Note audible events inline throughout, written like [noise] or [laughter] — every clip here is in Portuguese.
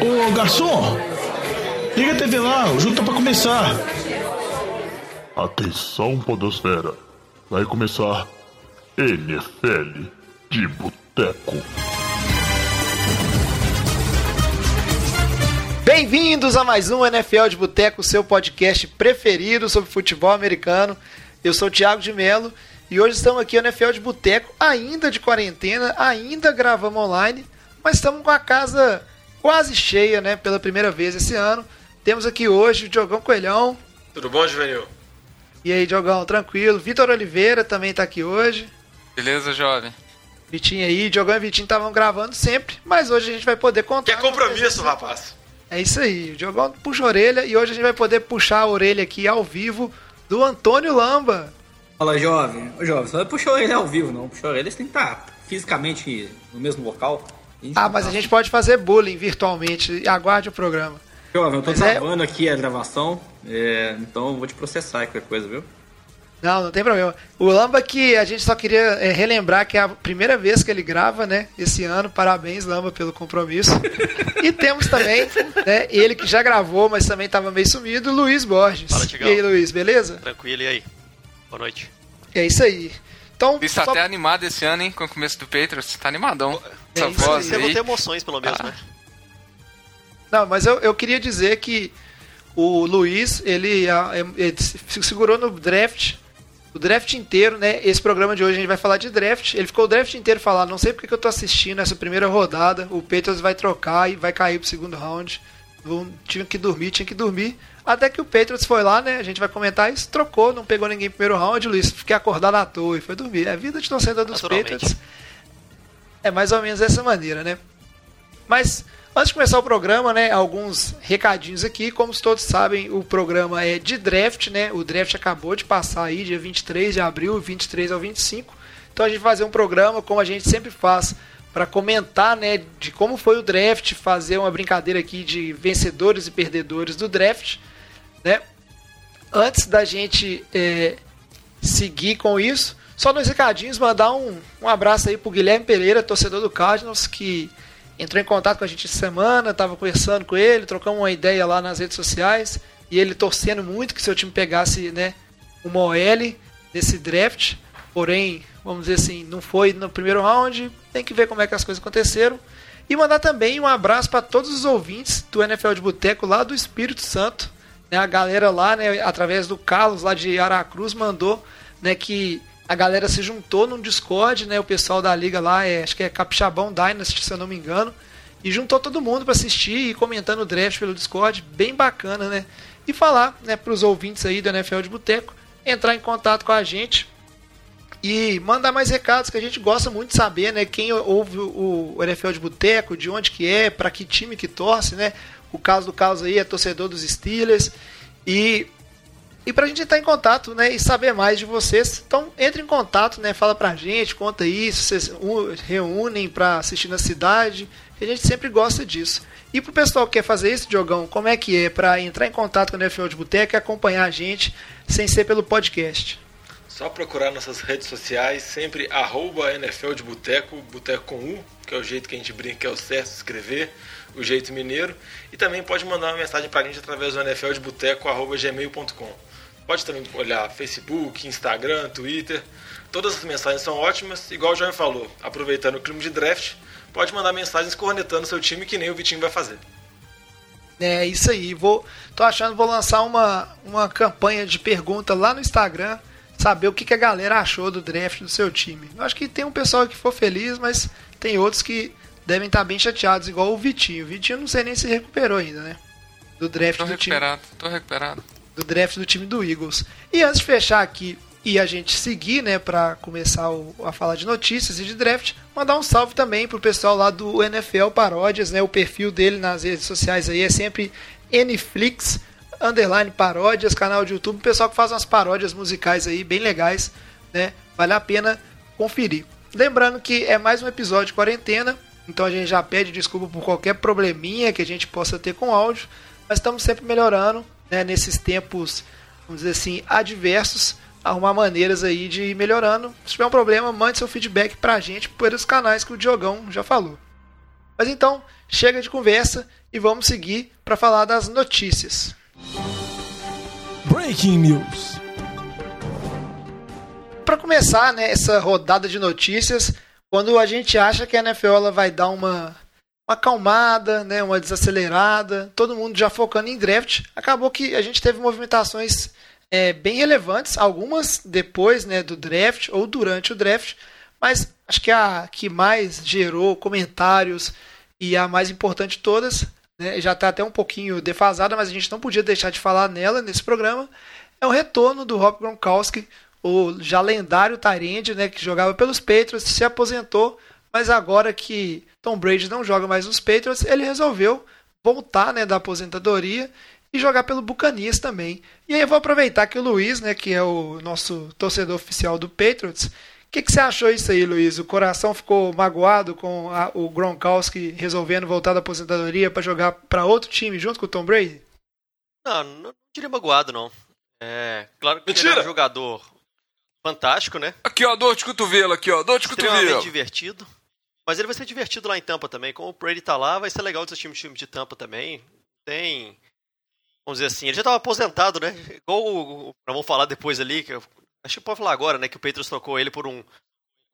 Ô garçom, liga a TV lá, o jogo tá pra começar. Atenção, Podosfera. Vai começar NFL de Boteco. Bem-vindos a mais um NFL de Boteco, seu podcast preferido sobre futebol americano. Eu sou o Thiago de Melo e hoje estamos aqui no NFL de Boteco, ainda de quarentena, ainda gravamos online, mas estamos com a casa quase cheia, né, pela primeira vez esse ano. Temos aqui hoje o Diogão Coelhão. Tudo bom, Juvenil? E aí, Diogão, tranquilo? Vitor Oliveira também está aqui hoje. Beleza, jovem? Vitinho aí, Diogão e Vitinho estavam gravando sempre, mas hoje a gente vai poder contar. Que compromisso, rapaz! É isso aí, o Diogão puxa a orelha e hoje a gente vai poder puxar a orelha aqui ao vivo do Antônio Lamba. Fala, jovem. Ô, jovem, só não puxou a orelha ao vivo, não. Puxou a orelha, você tem que estar fisicamente no mesmo local. Ah, mas a gente pode fazer bullying virtualmente. Aguarde o programa. Jovem, eu tô Mas é- travando aqui a gravação, é, então eu vou te processar qualquer coisa, viu? Não, não tem problema. O Lamba que a gente só queria é, relembrar que é a primeira vez que ele grava, né? Esse ano. Parabéns, Lamba, pelo compromisso. [laughs] e temos também, né? Ele que já gravou, mas também estava meio sumido, Luiz Borges. Fala, e aí, Luiz, beleza? Tranquilo, e aí? Boa noite. É isso aí. Então, Luiz tá só- até animado esse ano, hein? Com o começo do Patriots. Tá animadão. É Essa isso voz aí. Aí. ter emoções, pelo menos, Ah. né? Não, mas eu, eu queria dizer que o Luiz, ele, é- ele se segurou no draft, o draft inteiro, né? Esse programa de hoje a gente vai falar de draft. Ele ficou o draft inteiro falando, não sei porque que eu tô assistindo essa primeira rodada, o Patriots vai trocar e vai cair pro segundo round. Não tinha que dormir, tinha que dormir. Até que o Patriots foi lá, né? A gente vai comentar isso, trocou, não pegou ninguém no primeiro round, Luiz. Fiquei acordado à toa e foi dormir. É a vida de torcedor dos. Patriots. É mais ou menos dessa maneira, né? Mas antes de começar o programa, né, alguns recadinhos aqui. Como todos sabem, o programa é de draft, né? O draft acabou de passar aí, dia 23 de abril, 23 ao 25. Então a gente vai fazer um programa como a gente sempre faz para comentar, né, de como foi o draft, fazer uma brincadeira aqui de vencedores e perdedores do draft, né? Antes da gente é, seguir com isso, só nos recadinhos, mandar um, um abraço aí pro Guilherme Pereira, torcedor do Cardinals, que entrou em contato com a gente essa semana, tava conversando com ele, trocamos uma ideia lá nas redes sociais, e ele torcendo muito que seu time pegasse, né, uma OL nesse draft, porém, vamos dizer assim, não foi no primeiro round, tem que ver como é que as coisas aconteceram. E mandar também um abraço para todos os ouvintes do NFL de Boteco lá do Espírito Santo, né, a galera lá, né, através do Carlos lá de Aracruz mandou, né, que a galera se juntou num Discord, né, o pessoal da liga lá, é, acho que é Capixabão Dynasty, se eu não me engano, e juntou todo mundo para assistir e comentando o draft pelo Discord, bem bacana, né? E falar, né, para os ouvintes aí do NFL de Boteco entrar em contato com a gente e mandar mais recados que a gente gosta muito de saber, né? Quem ouve o NFL de Boteco, de onde que é, para que time que torce, né? O caso do Carlos aí é torcedor dos Steelers e e pra gente entrar em contato, né, e saber mais de vocês, então entre em contato, né, fala pra gente, conta se vocês reúnem pra assistir na cidade, a gente sempre gosta disso. E pro pessoal que quer fazer isso, Diogão, como é que é pra entrar em contato com o NFL de Boteco e acompanhar a gente sem ser pelo podcast? Só procurar nossas redes sociais, sempre arroba NFL de Boteco, Boteco com U, que é o jeito que a gente brinca, que é o certo de escrever, o jeito mineiro. E também pode mandar uma mensagem pra gente através do NFL Pode também olhar Facebook, Instagram, Twitter. Todas as mensagens são ótimas, igual o João falou, aproveitando o clima de draft, pode mandar mensagens cornetando seu time que nem o Vitinho vai fazer. É isso aí. Vou, tô achando que vou lançar uma, uma campanha de pergunta lá no Instagram, saber o que, que a galera achou do draft do seu time. Eu acho que tem um pessoal que for feliz, mas tem outros que devem estar bem chateados, igual o Vitinho. O Vitinho não sei nem se recuperou ainda, né? Do draft Tô do time recuperado, tô recuperado. Do draft do time do Eagles. E antes de fechar aqui e a gente seguir, né, para começar o- a falar de notícias e de draft, mandar um salve também pro pessoal lá do NFL Paródias, né? O perfil dele nas redes sociais aí é sempre Nflix underline paródias, canal de YouTube, pessoal que faz umas paródias musicais aí bem legais, né? Vale a pena conferir. Lembrando que é mais um episódio de quarentena, então a gente já pede desculpa por qualquer probleminha que a gente possa ter com áudio, mas estamos sempre melhorando, né, nesses tempos, vamos dizer assim, adversos, arrumar maneiras aí de ir melhorando. Se tiver um problema, mande seu feedback pra gente pelos canais que o Diogão já falou. Mas então, chega de conversa e vamos seguir para falar das notícias. Breaking News. Para começar, né, essa rodada de notícias, quando a gente acha que a NFL ela vai dar uma uma acalmada, né, uma desacelerada, todo mundo já focando em draft, acabou que a gente teve movimentações é, bem relevantes, algumas depois né, do draft ou durante o draft, mas acho que a que mais gerou comentários e a mais importante de todas, né, já está até um pouquinho defasada, mas a gente não podia deixar de falar nela nesse programa, é o retorno do Rob Gronkowski, o já lendário Tyrande, né, que jogava pelos Patriots, se aposentou, mas agora que Tom Brady não joga mais nos Patriots, ele resolveu voltar né, da aposentadoria e jogar pelo Bucanias também. E aí eu vou aproveitar que o Luiz, né, que é o nosso torcedor oficial do Patriots, o que, que você achou isso aí, Luiz? O coração ficou magoado com a, o Gronkowski resolvendo voltar da aposentadoria para jogar para outro time junto com o Tom Brady? Não, não diria magoado, não. É, claro que Mentira! ele é um jogador fantástico, né? Aqui, ó, dor de cotovelo, aqui, ó, dor de Extremamente cotovelo. divertido. Mas ele vai ser divertido lá em Tampa também. Como o Brady tá lá, vai ser legal de um time de Tampa também. Tem. Vamos dizer assim, ele já estava aposentado, né? Igual Vamos falar depois ali, que eu, acho que pode falar agora, né? Que o Patriots trocou ele por um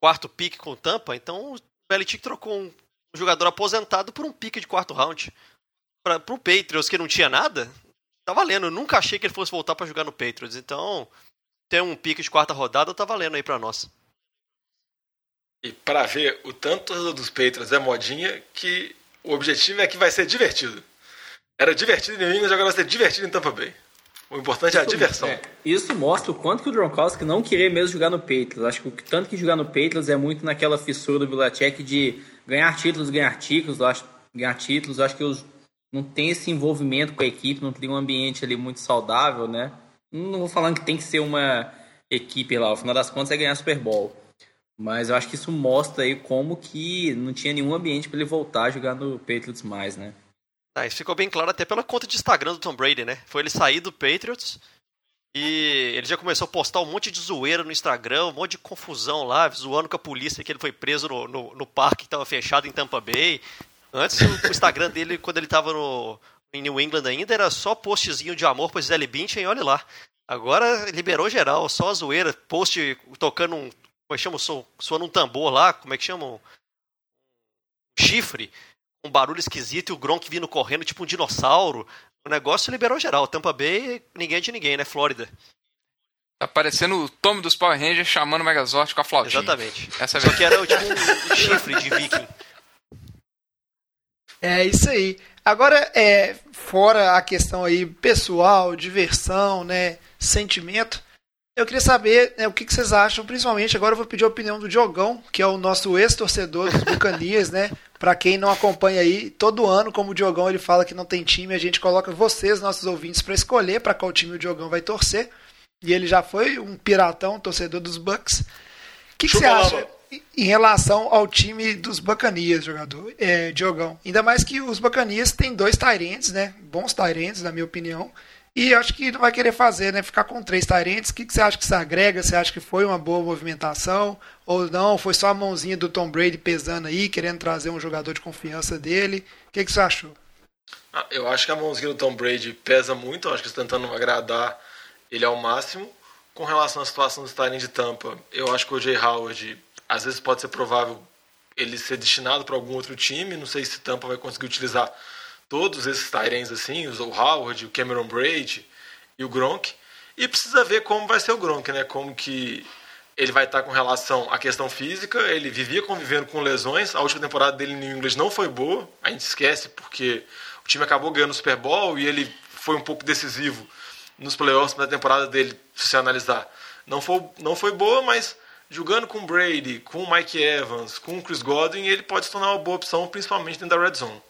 quarto pique com Tampa. Então o Belichick trocou um, um jogador aposentado por um pique de quarto round. Para pro Patriots que não tinha nada, tá valendo. Eu nunca achei que ele fosse voltar para jogar no Patriots. Então, ter um pique de quarta rodada tá valendo aí para nós. E para ver o tanto dos Patriots é modinha que o objetivo é que vai ser divertido. Era divertido em New England, agora vai ser divertido em Tampa Bay. O importante é a diversão. É, isso mostra o quanto que o Gronkowski não queria mesmo jogar no Patriots. Acho que o tanto que jogar no Patriots é muito naquela fissura do Belichick de ganhar títulos, ganhar títulos. Acho, ganhar títulos, acho que os, não tem esse envolvimento com a equipe, não tem um ambiente ali muito saudável, né? Não vou falando que tem que ser uma equipe lá, ao final das contas é ganhar Super Bowl. Mas eu acho que isso mostra aí como que não tinha nenhum ambiente para ele voltar a jogar no Patriots mais, né? Ah, isso ficou bem claro até pela conta de Instagram do Tom Brady, né? Foi ele sair do Patriots e ele já começou a postar um monte de zoeira no Instagram, um monte de confusão lá, zoando com a polícia que ele foi preso no, no, no parque que estava fechado em Tampa Bay. Antes, o, Instagram dele, quando ele estava no, em New England ainda, era só postzinho de amor pra Gisele Bündchen olha lá. Agora liberou geral, só a zoeira, post tocando um, como é que chama, soando um tambor lá, como é que chama? Um chifre, um barulho esquisito e o Gronk vindo correndo tipo um dinossauro. O negócio liberou geral. Tampa Bay, ninguém é de ninguém, né? Flórida. Tá parecendo o Tommy dos Power Rangers chamando o Megazord com a flautinha. Exatamente. Essa é Só que era tipo um, um chifre de viking. É isso aí. Agora, é, fora a questão aí pessoal, diversão, né, sentimento, eu queria saber né, o que, que vocês acham, principalmente agora eu vou pedir a opinião do Diogão, que é o nosso ex-torcedor dos Bucanias, né? [laughs] Pra quem não acompanha aí, todo ano, como o Diogão ele fala que não tem time, a gente coloca vocês, nossos ouvintes, para escolher para qual time o Diogão vai torcer. E ele já foi um piratão, torcedor dos Bucks. O que, que você acha em relação ao time dos Bacanias, jogador, é, Diogão? Ainda mais que os Bacanias têm dois Tyrants, né? Bons Tyrants, na minha opinião. E acho que não vai querer fazer, né? Ficar com três Tyrants. O que, que você acha que isso agrega? Você acha que foi uma boa movimentação? Ou não? Foi só a mãozinha do Tom Brady pesando aí, querendo trazer um jogador de confiança dele? O que, que você achou? Ah, eu acho que a mãozinha do Tom Brady pesa muito, eu acho que está tentando agradar ele ao máximo. Com relação à situação do Starling de Tampa, eu acho que o Jay Howard, às vezes pode ser provável ele ser destinado para algum outro time. Não sei se Tampa vai conseguir utilizar todos esses Tyrens assim, o Howard, o Cameron Brady e o Gronk. E precisa ver como vai ser o Gronk, né? Como que ele vai estar com relação à questão física. Ele vivia convivendo com lesões. A última temporada dele no England não foi boa. A gente esquece porque o time acabou ganhando o Super Bowl e ele foi um pouco decisivo nos playoffs da temporada dele, se você analisar. Não foi, não foi boa, mas jogando com o Brady, com o Mike Evans, com o Chris Godwin, ele pode se tornar uma boa opção, principalmente dentro da red zone.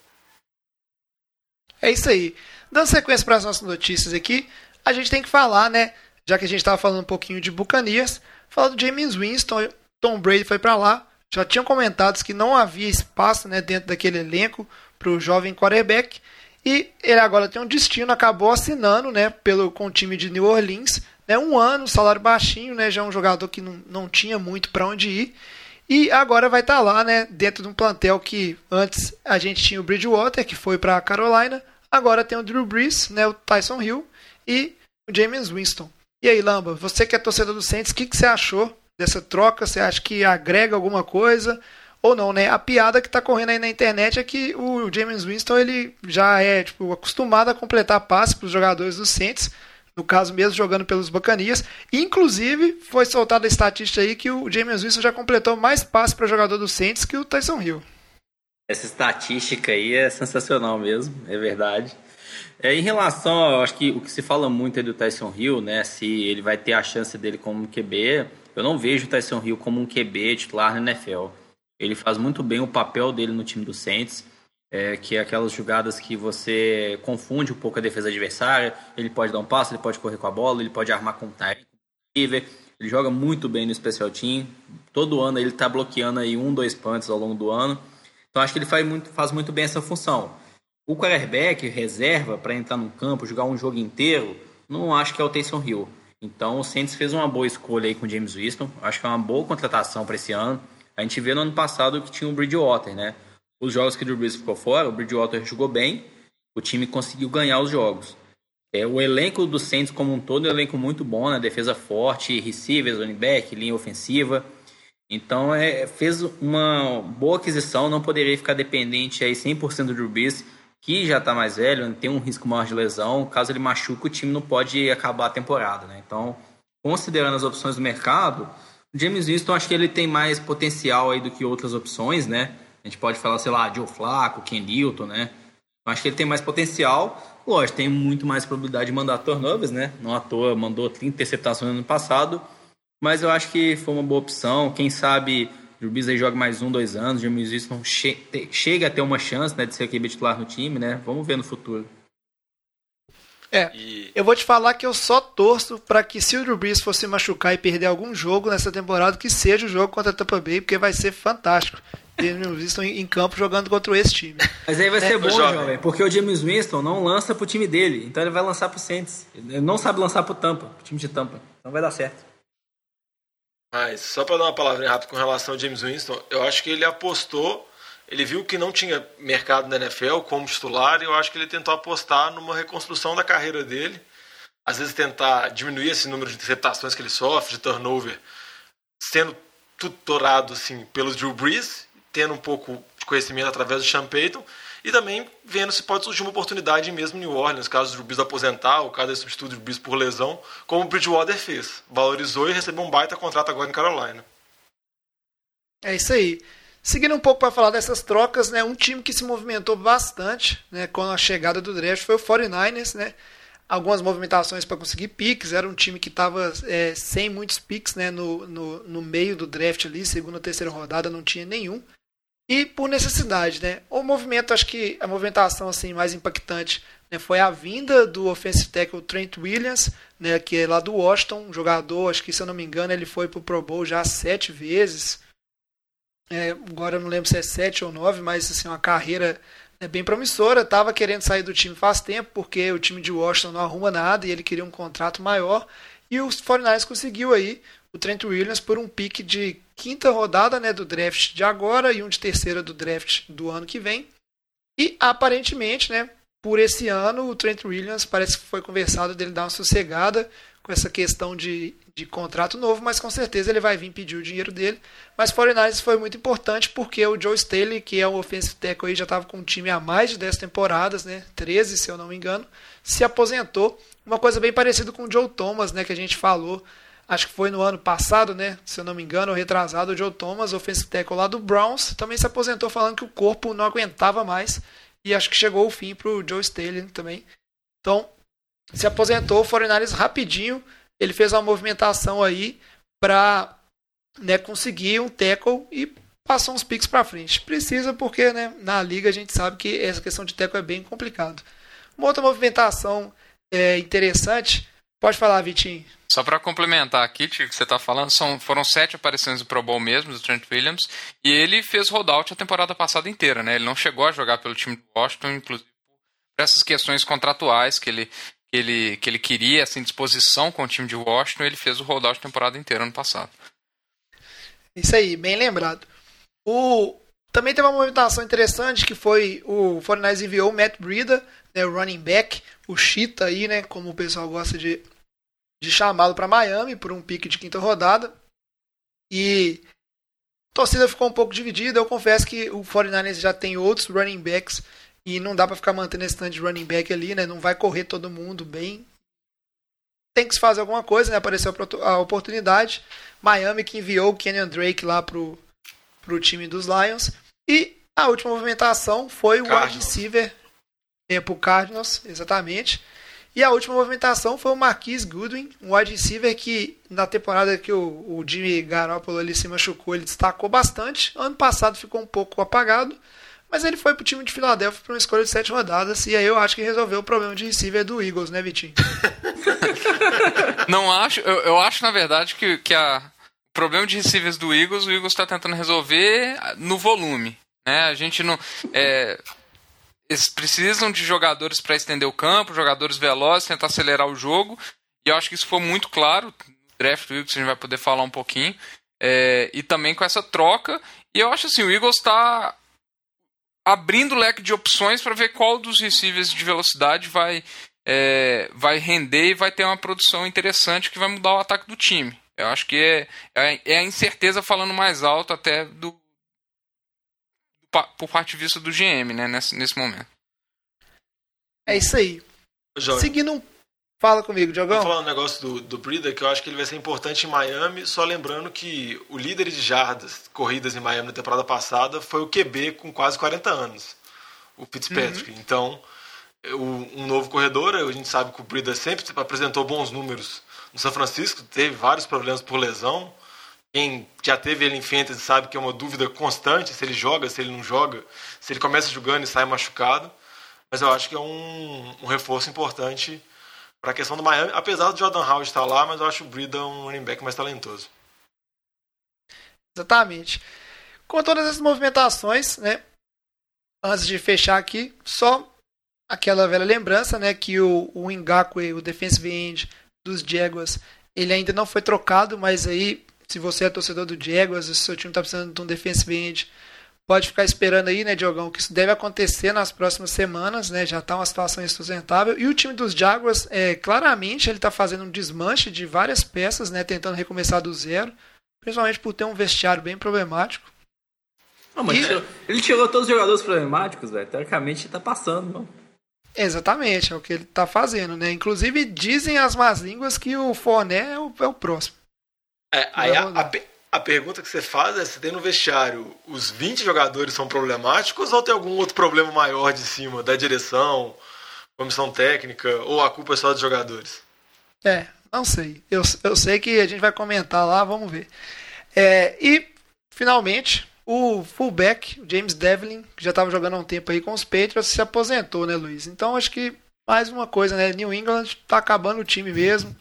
É isso aí. Dando sequência para as nossas notícias aqui, a gente tem que falar, né? Já que a gente estava falando um pouquinho de Bucanias, falar do James Winston. Tom Brady foi para lá. Já tinham comentado que não havia espaço né, dentro daquele elenco para o jovem quarterback. E ele agora tem um destino, acabou assinando né, pelo, com o time de New Orleans. Né, um ano, salário baixinho, né, já é um jogador que não, não tinha muito para onde ir. E agora vai estar tá lá, né, dentro de um plantel que antes a gente tinha o Bridgewater, que foi para Carolina, agora tem o Drew Brees, né, o Tyson Hill e o James Winston. E aí, Lamba, você que é torcedor do Saints, o que, que você achou dessa troca? Você acha que agrega alguma coisa? Ou não, né? A piada que tá correndo aí na internet é que o James Winston ele já é tipo, acostumado a completar passe para os jogadores do Saints, no caso mesmo jogando pelos Bacanias. Inclusive, foi soltada a estatística aí que o James Winston já completou mais passes para jogador do Saints que o Tyson Hill. Essa estatística aí é sensacional mesmo, é verdade. É, em relação, acho que o que se fala muito é do Tyson Hill, né? Se ele vai ter a chance dele como QB, eu não vejo o Tyson Hill como um QB titular na NFL. Ele faz muito bem o papel dele no time do Saints, é, que é aquelas jogadas que você confunde um pouco a defesa adversária. Ele pode dar um passo, ele pode correr com a bola, ele pode armar com o Ele joga muito bem no special team. Todo ano ele está bloqueando aí um, dois punts ao longo do ano. Então acho que ele faz muito, faz muito bem essa função. O quarterback reserva para entrar no campo, jogar um jogo inteiro, não acho que é o Taysom Hill. Então o Saints fez uma boa escolha aí com o James Winston. Acho que é uma boa contratação para esse ano. A gente vê no ano passado que tinha o Bridgewater, né? Os jogos que o Drew ficou fora, o Bridgewater jogou bem, o time conseguiu ganhar os jogos. É, o elenco do Saints como um todo é um elenco muito bom, né? Defesa forte, receivers, running back, linha ofensiva. Então é, fez uma boa aquisição, não poderia ficar dependente aí 100% do Drew Brees que já está mais velho, tem um risco maior de lesão. Caso ele machuque, o time não pode acabar a temporada. Né? Então, considerando as opções do mercado, o James Winston acho que ele tem mais potencial aí do que outras opções, né? A gente pode falar, sei lá, Joe Flacco, Ken Newton, né? Acho que ele tem mais potencial. Lógico, tem muito mais probabilidade de mandar turnovers, né? Não à toa mandou 30 interceptações no ano passado. Mas eu acho que foi uma boa opção. Quem sabe Drew Brees aí joga mais um, dois anos, James Winston che chega a ter uma chance né, de ser QB titular no time, né? Vamos ver no futuro. É, e... eu vou te falar que eu só torço para que se o Drew Brees fosse machucar e perder algum jogo nessa temporada, que seja o jogo contra a Tampa Bay, porque vai ser fantástico. James Winston em campo jogando contra esse time. Mas aí vai ser é, bom, jovem. jovem, porque o James Winston não lança pro time dele, então ele vai lançar pro Saints. Ele não sabe lançar pro Tampa, pro time de Tampa. Então vai dar certo. Mas, só para dar uma palavrinha rápida com relação ao James Winston, eu acho que ele apostou, ele viu que não tinha mercado na NFL como titular, e eu acho que ele tentou apostar numa reconstrução da carreira dele. Às vezes tentar diminuir esse número de interceptações que ele sofre, de turnover, sendo tutorado assim, pelo Drew Brees, tendo um pouco de conhecimento através do Sean Payton, e também vendo se pode surgir uma oportunidade mesmo em New Orleans, caso o Drew aposentar, ou caso ele substitua o Drew por lesão, como o Bridgewater fez. Valorizou e recebeu um baita contrato agora em Carolina. É isso aí. Seguindo um pouco para falar dessas trocas, né, um time que se movimentou bastante né, com a chegada do draft foi o 49ers. Né, algumas movimentações para conseguir picks. Era um time que estava é, sem muitos picks né, no, no, no meio do draft ali, segunda, terceira rodada, não tinha nenhum e por necessidade, né? O movimento, acho que a movimentação assim mais impactante né, foi a vinda do offensive tackle Trent Williams, né, que é lá do Washington, um jogador, acho que se eu não me engano ele foi pro Pro Bowl já sete vezes. É, agora eu não lembro se é sete ou nove, mas assim uma carreira né, bem promissora. Tava querendo sair do time faz tempo porque o time de Washington não arruma nada e ele queria um contrato maior. E os 49ers conseguiu aí o Trent Williams por um pique de quinta rodada né, do draft de agora e um de terceira do draft do ano que vem. E aparentemente, né, por esse ano, o Trent Williams parece que foi conversado dele dar uma sossegada com essa questão de, de contrato novo, mas com certeza ele vai vir pedir o dinheiro dele. Mas 49 foi muito importante porque o Joe Staley, que é o offensive tackle aí, já estava com o time há mais de 10 temporadas, né, 13 se eu não me engano, se aposentou. Uma coisa bem parecida com o Joe Thomas, né, que a gente falou acho que foi no ano passado, né? Se eu não me engano, retrasado, o Joe Thomas, offensive tackle lá do Browns, também se aposentou falando que o corpo não aguentava mais. E acho que chegou o fim para o Joe Staley também. Então, se aposentou, o 49 rapidinho, ele fez uma movimentação aí para né, conseguir um tackle e passou uns picks para frente. Precisa porque né, na liga a gente sabe que essa questão de tackle é bem complicado. Uma outra movimentação é, interessante, pode falar, Vitinho. Só para complementar aqui, que você está falando, são, foram sete aparições no Pro Bowl mesmo, do Trent Williams, e ele fez holdout a temporada passada inteira, né? Ele não chegou a jogar pelo time do Washington, inclusive por essas questões contratuais que ele, que ele, que ele queria, assim, disposição com o time de Washington, ele fez o holdout a temporada inteira ano passado. Isso aí, bem lembrado. O, também teve uma movimentação interessante que foi o Fortnite enviou o Matt Breida, né, o running back, o Cheetah aí, né, como o pessoal gosta de, de chamá-lo para Miami por um pique de quinta rodada. E a torcida ficou um pouco dividida. Eu confesso que o 49ers já tem outros running backs e não dá para ficar mantendo esse tanto de running back ali, né? Não vai correr todo mundo bem. Tem que se fazer alguma coisa, né? Apareceu a oportunidade. Miami que enviou o Kenyon Drake lá pro, pro time dos Lions. E a última movimentação foi o wide receiver é, pro Cardinals, exatamente. E a última movimentação foi o Marquise Goodwin, um wide receiver que na temporada que o, o Jimmy Garoppolo ali se machucou, ele destacou bastante. Ano passado ficou um pouco apagado, mas ele foi pro time de Filadélfia para uma escolha de sete rodadas e aí eu acho que resolveu o problema de receiver do Eagles, né, Vitinho? [laughs] Não acho, eu, eu, acho na verdade que, que a o problema de receivers do Eagles, o Eagles está tentando resolver no volume, né? A gente não é, eles precisam de jogadores para estender o campo, jogadores velozes, tentar acelerar o jogo. E eu acho que isso foi muito claro draft do Eagles, a gente vai poder falar um pouquinho. É, e também com essa troca. E eu acho assim, o Eagles está abrindo o leque de opções para ver qual dos receivers de velocidade vai, é, vai render e vai ter uma produção interessante que vai mudar o ataque do time. Eu acho que é, é, é a incerteza falando mais alto até do, por parte de vista do GM, né, nesse, nesse momento. É isso aí. Jorge, Seguindo um... Fala comigo, Diogão. Vou falar um negócio do, do Brida que eu acho que ele vai ser importante em Miami, só lembrando que o líder de jardas corridas em Miami na temporada passada foi o QB com quase 40 anos, o Fitzpatrick. Uhum. Então, o, um novo corredor, a gente sabe que o Brida sempre apresentou bons números no São Francisco, teve vários problemas por lesão, quem já teve ele em fantasy sabe que é uma dúvida constante se ele joga, se ele não joga, se ele começa jogando e sai machucado. Mas eu acho que é um, um reforço importante para a questão do Miami, apesar do Jordan Howard estar lá, mas eu acho o Brida um running back mais talentoso. Exatamente. Com todas essas movimentações, né? Antes de fechar aqui, só aquela velha lembrança, né, que o, o Ngakwe, o defensive end dos Jaguars, ele ainda não foi trocado, mas aí se você é torcedor do Jaguars, se seu time está precisando de um defensive end, pode ficar esperando aí, né, Diogão, que isso deve acontecer nas próximas semanas, né? Já está uma situação insustentável. E o time dos Jaguars, é, claramente, ele está fazendo um desmanche de várias peças, né? Tentando recomeçar do zero, principalmente por ter um vestiário bem problemático. Não, mas e... ele tirou todos os jogadores problemáticos, velho. Teoricamente está passando, não. Exatamente, é o que ele está fazendo, né? Inclusive dizem as más línguas que o Foné é o, é o próximo. É, aí a, a, a, pergunta que você faz é se tem no vestiário os 20 jogadores são problemáticos ou tem algum outro problema maior de cima, da direção, comissão técnica, ou a culpa é só dos jogadores? É, não sei. Eu, eu sei que a gente vai comentar lá, vamos ver. É, e, finalmente, o fullback, o James Devlin, que já estava jogando há um tempo aí com os Patriots, se aposentou, né, Luiz? Então acho que mais uma coisa, né? New England está acabando o time mesmo.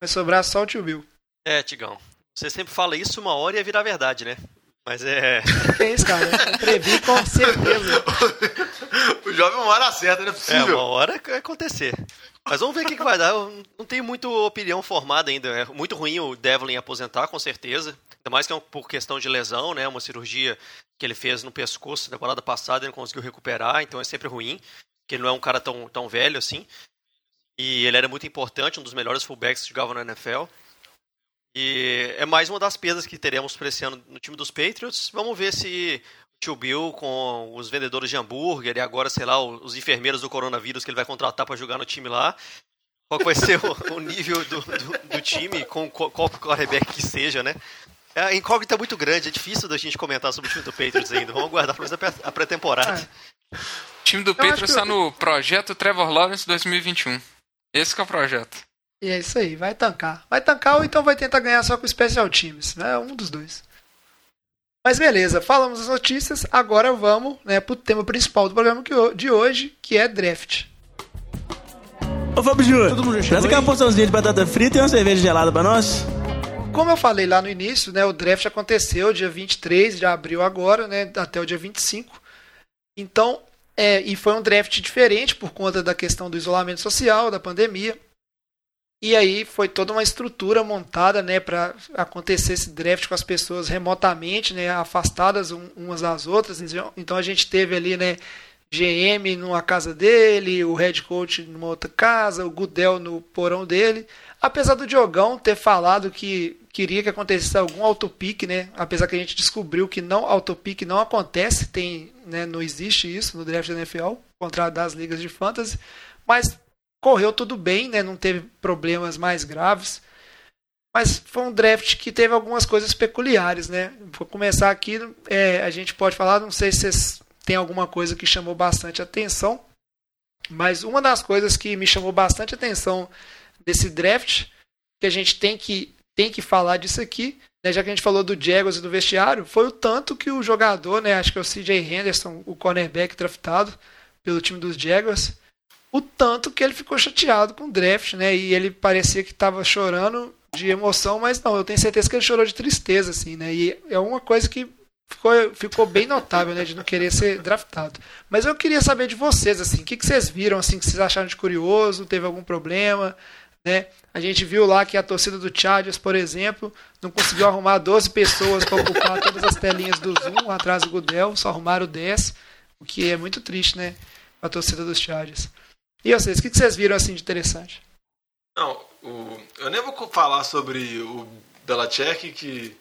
Vai sobrar só o Tio Bill. É, Tigão. Você sempre fala isso uma hora e ia virar verdade, né? Mas é. [laughs] É isso, cara. Eu previ com certeza. [laughs] o jovem uma hora acerta, não é possível. É, uma hora vai acontecer. Mas vamos ver o que, que vai dar. Eu não tenho muita opinião formada ainda. É muito ruim o Devlin aposentar, com certeza. Ainda mais que é por questão de lesão, né? Uma cirurgia que ele fez no pescoço na temporada passada, ele não conseguiu recuperar, então é sempre ruim. Porque ele não é um cara tão, tão velho assim. E ele era muito importante, um dos melhores fullbacks que jogavam na NFL. E é mais uma das perdas que teremos para esse ano no time dos Patriots. Vamos ver se o tio Bill com os vendedores de hambúrguer e agora, sei lá, os enfermeiros do coronavírus que ele vai contratar para jogar no time lá. Qual vai ser [laughs] o, o nível do, do, do, time, com qual, quarterback que seja, né? É, a incógnita é muito grande, é difícil da gente comentar sobre o time do Patriots ainda. Vamos aguardar pelo menos a pré-temporada. É. O time do Patriots está no projeto Trevor Lawrence 2021. Esse é o projeto. E é isso aí, vai tancar. Vai tancar ou então vai tentar ganhar só com o Special Teams. É um dos dois. Mas beleza, falamos as notícias, agora vamos né, pro tema principal do programa de hoje, que é draft. Ô Fábio Júnior, traz aquela porçãozinha de batata frita e uma cerveja gelada pra nós. Como eu falei lá no início, né, o draft aconteceu dia 23 de abril agora, né, até o dia 25. Então, é, e foi um draft diferente por conta da questão do isolamento social, da pandemia. E aí foi toda uma estrutura montada, né, para acontecer esse draft com as pessoas remotamente, né, afastadas umas das outras. Então a gente teve ali, né, GM numa casa dele, o head coach numa outra casa, o Gudel no porão dele. Apesar do Diogão ter falado que queria que acontecesse algum autopic, né? Apesar que a gente descobriu que não autopic não acontece, tem, né, não existe isso no draft da NFL, contrário das ligas de fantasy, mas correu tudo bem, né? Não teve problemas mais graves. Mas foi um draft que teve algumas coisas peculiares, né? Vou começar aqui, é, a gente pode falar, não sei se vocês têm alguma coisa que chamou bastante atenção, mas uma das coisas que me chamou bastante atenção desse draft, que a gente tem que, tem que falar disso aqui, né, já que a gente falou do Jaguars e do vestiário, foi o tanto que o jogador, né, acho que é o CJ Henderson, o cornerback draftado pelo time dos Jaguars, o tanto que ele ficou chateado com o draft, né? E ele parecia que estava chorando de emoção, mas não, eu tenho certeza que ele chorou de tristeza, assim, né? E é uma coisa que ficou, ficou bem notável, né? De não querer ser draftado. Mas eu queria saber de vocês, assim, o que, que vocês viram, assim, que vocês acharam de curioso? Teve algum problema? Né? A gente viu lá que a torcida do Chargers, por exemplo, não conseguiu arrumar 12 pessoas para ocupar todas as telinhas do Zoom atrás do Gudel, só arrumaram 10, o que é muito triste, né? A torcida dos Chargers. E vocês, o que vocês viram assim de interessante? Não, o, eu nem vou falar sobre o Belichick, que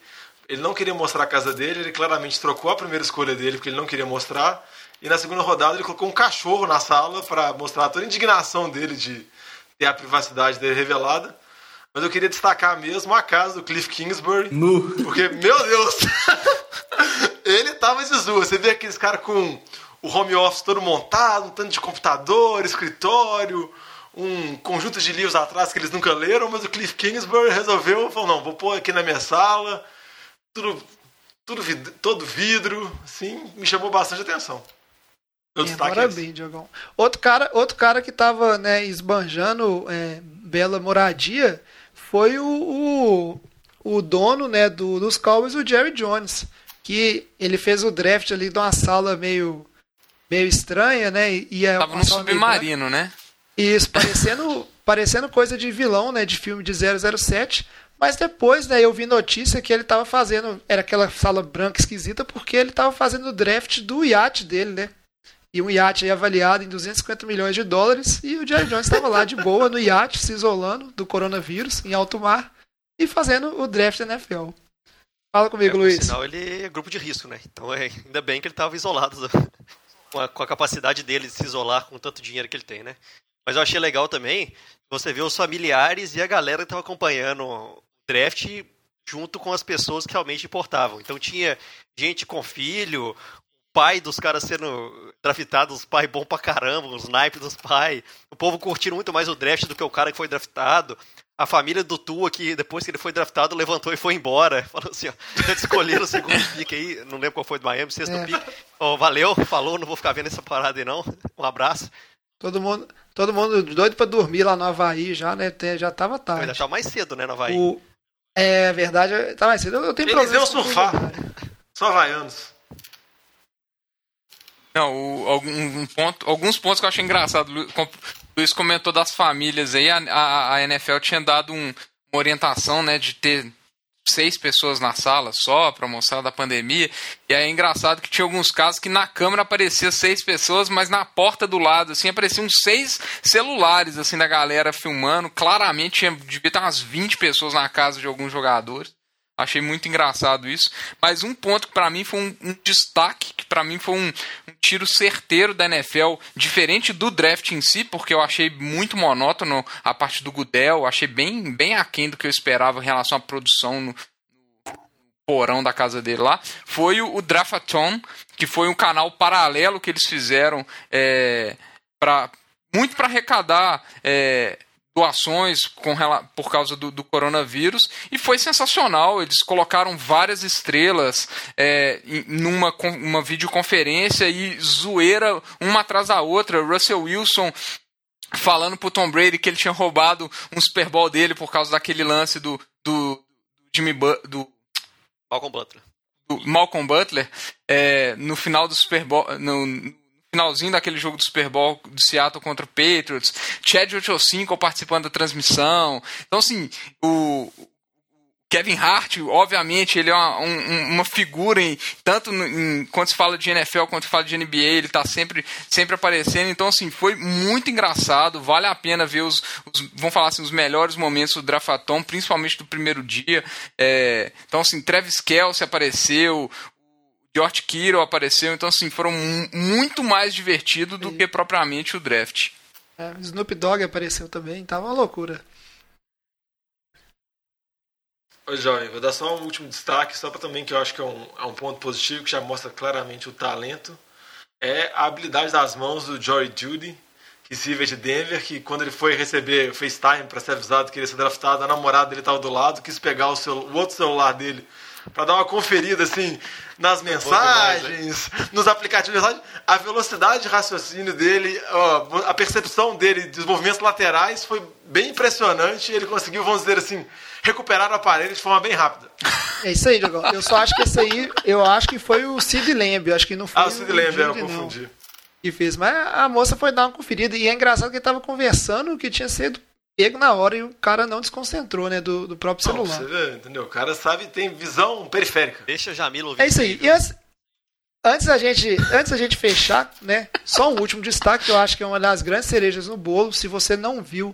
ele não queria mostrar a casa dele, ele claramente trocou a primeira escolha dele porque ele não queria mostrar. E na segunda rodada ele colocou um cachorro na sala para mostrar toda a indignação dele de ter a privacidade dele revelada. Mas eu queria destacar mesmo a casa do Cliff Kingsbury. Nu. Porque, meu Deus! [laughs] ele tava de zoa. Você vê aqueles caras com o home office todo montado, um tanto de computador, escritório, um conjunto de livros atrás que eles nunca leram, mas o Cliff Kingsbury resolveu, falou, não, vou pôr aqui na minha sala, tudo, tudo vid todo vidro, assim, me chamou bastante atenção. Eu é, bem, Diogão. Outro cara, outro cara que tava, né, esbanjando é, bela moradia foi o, o, o dono, né, do, dos Cowboys, o Jerry Jones, que ele fez o draft ali de uma sala meio meio estranha, né? E é Tava num submarino, né? Isso, parecendo, [laughs] parecendo coisa de vilão, né? De filme de 007. Mas depois, né, eu vi notícia que ele estava fazendo. Era aquela sala branca esquisita, porque ele estava fazendo o draft do iate dele, né? E um iate aí avaliado em 250 milhões de dólares. E o Jerry Jones estava lá de boa no iate, se isolando do coronavírus em alto mar e fazendo o draft da NFL. Fala comigo, é, Luiz. Sinal, ele é grupo de risco, né? Então é, ainda bem que ele estava isolado com a, com a capacidade dele de se isolar com tanto dinheiro que ele tem, né? Mas eu achei legal também você ver os familiares e a galera que estava acompanhando o draft junto com as pessoas que realmente importavam. Então tinha gente com filho, pai dos caras sendo draftados, os pai bom pra caramba, os naipes dos pai. O povo curtindo muito mais o draft do que o cara que foi draftado a família do Tua, que depois que ele foi draftado, levantou e foi embora. [laughs] Falou assim, ó, eles escolheram o segundo pique aí, não lembro qual foi do Miami, sexto é. pique. Oh, valeu, falou, não vou ficar vendo essa parada aí não. Um abraço. Todo mundo, todo mundo doido pra dormir lá no Havaí já, né? Já tava tarde. Ainda tava mais cedo, né, no Havaí. O... É verdade, tá mais cedo. Eu tenho Eles iam surfar. Só havaianos. Não, o, um ponto, alguns pontos que eu achei engraçado. Luiz comentou das famílias aí, a, a, a NFL tinha dado um, uma orientação, né, de ter seis pessoas na sala só para mostrar da pandemia. E aí é engraçado que tinha alguns casos que na câmera aparecia seis pessoas, mas na porta do lado assim apareciam seis celulares assim da galera filmando. Claramente tinha devia ter umas 20 pessoas na casa de alguns jogadores. Achei muito engraçado isso. Mas um ponto que para mim foi um, um, destaque, que para mim foi um, um, tiro certeiro da NFL, diferente do draft em si, porque eu achei muito monótono a parte do Gudel, achei bem, bem aquém do que eu esperava em relação à produção no, porão da casa dele lá, foi o, o que foi um canal paralelo que eles fizeram é, para muito para arrecadar é, doações com, por causa do, do, coronavírus e foi sensacional. Eles colocaram várias estrelas é, numa uma videoconferência e zoeira uma atrás da outra. Russell Wilson falando pro Tom Brady que ele tinha roubado um Super Bowl dele por causa daquele lance do, do Jimmy do Malcolm Butler. Do Malcolm Butler é, no final do Super Bowl no, finalzinho daquele jogo do Super Bowl do Seattle contra o Patriots, Chad Ochocinco participando da transmissão. Então, assim, o Kevin Hart, obviamente, ele é uma, um, uma figura em, tanto em, quando se fala de NFL quanto se fala de NBA, ele está sempre, sempre aparecendo. Então, assim, foi muito engraçado. Vale a pena ver os, os falar assim, os melhores momentos do Drafaton, principalmente do primeiro dia. É, então, assim, Travis Kelce apareceu, George Kittle apareceu. Então, assim, foram muito mais divertidos do que propriamente o draft. É, Snoop Dogg apareceu também, tava uma loucura. Oi, Jovem, vou dar só um último destaque, só para também que eu acho que é um, é um ponto positivo, que já mostra claramente o talento. É a habilidade das mãos do Joy Judy, que se veio de Denver, que quando ele foi receber o FaceTime para ser avisado que ele ia ser draftado, a namorada dele estava do lado, quis pegar o, seu, o outro celular dele para dar uma conferida assim nas mensagens, nos aplicativos de mensagem, a velocidade de raciocínio dele, ó, a percepção dele dos movimentos laterais foi bem impressionante. Ele conseguiu, vamos dizer assim, recuperar o aparelho de forma bem rápida. É isso aí, Diogão. Eu só acho que esse aí, eu acho que foi o Sid Lamb, eu acho que não foi ah, o Sid Lamb, eu confundi. Não, que fez, mas a moça foi dar uma conferida e é engraçado que ele tava conversando que tinha sido pego na hora e o cara não desconcentrou, né, do, do próprio celular. Não, você vê, entendeu? O cara sabe, tem visão periférica. Deixa Jamila ouvir. É isso aí. E antes, antes da gente, antes da gente fechar, né, só um último destaque que eu acho que é uma das grandes cerejas no bolo. Se você não viu,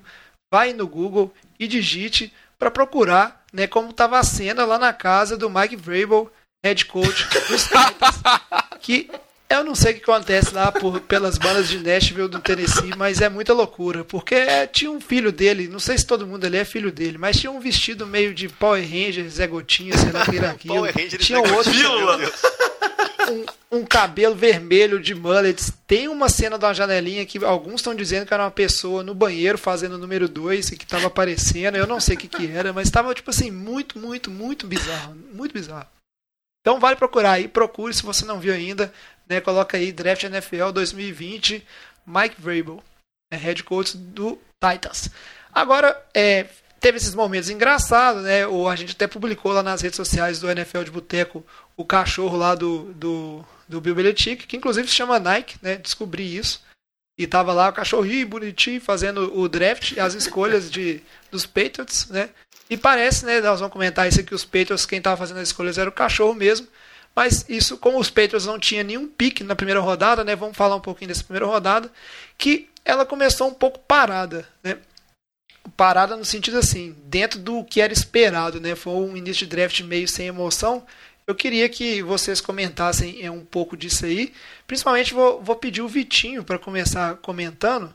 vai no Google e digite para procurar né, como estava a cena lá na casa do Mike Vrabel, head coach dos Titans, [laughs] que eu não sei o que acontece lá por, pelas bandas de Nashville do Tennessee, mas é muita loucura, porque tinha um filho dele, não sei se todo mundo ali é filho dele, mas tinha um vestido meio de Power Ranger, Zé Gotinha, sei lá o que era aquilo. Power Ranger tinha um outro um, um, cabelo vermelho de mullets. Tem uma cena de uma janelinha que alguns estão dizendo que era uma pessoa no banheiro fazendo o número 2 e que estava aparecendo. Eu não sei o que, que era, mas estava tipo assim, muito, muito, muito bizarro. Muito bizarro. Então vale procurar aí, procure se você não viu ainda. Né, coloca aí Draft NFL 2020, Mike Vrabel, é head coach do Titans. Agora, é, teve esses momentos engraçados, né? O, a gente até publicou lá nas redes sociais do NFL de Boteco o cachorro lá do, do, do Bill Belichick, que inclusive se chama Nike, né? Descobri isso. E tava lá o cachorrinho bonitinho fazendo o draft as escolhas de, dos Patriots, né? E parece, né? Nós vamos comentar isso aqui, os Patriots, quem tava fazendo as escolhas era o cachorro mesmo. Mas isso, como os Patriots não tinha nenhum pique na primeira rodada, né? Vamos falar um pouquinho dessa primeira rodada, que ela começou um pouco parada, né? Parada no sentido assim, dentro do que era esperado, né? Foi um início de draft meio sem emoção, eu queria que vocês comentassem é, um pouco disso aí. Principalmente vou, vou pedir o Vitinho para começar comentando,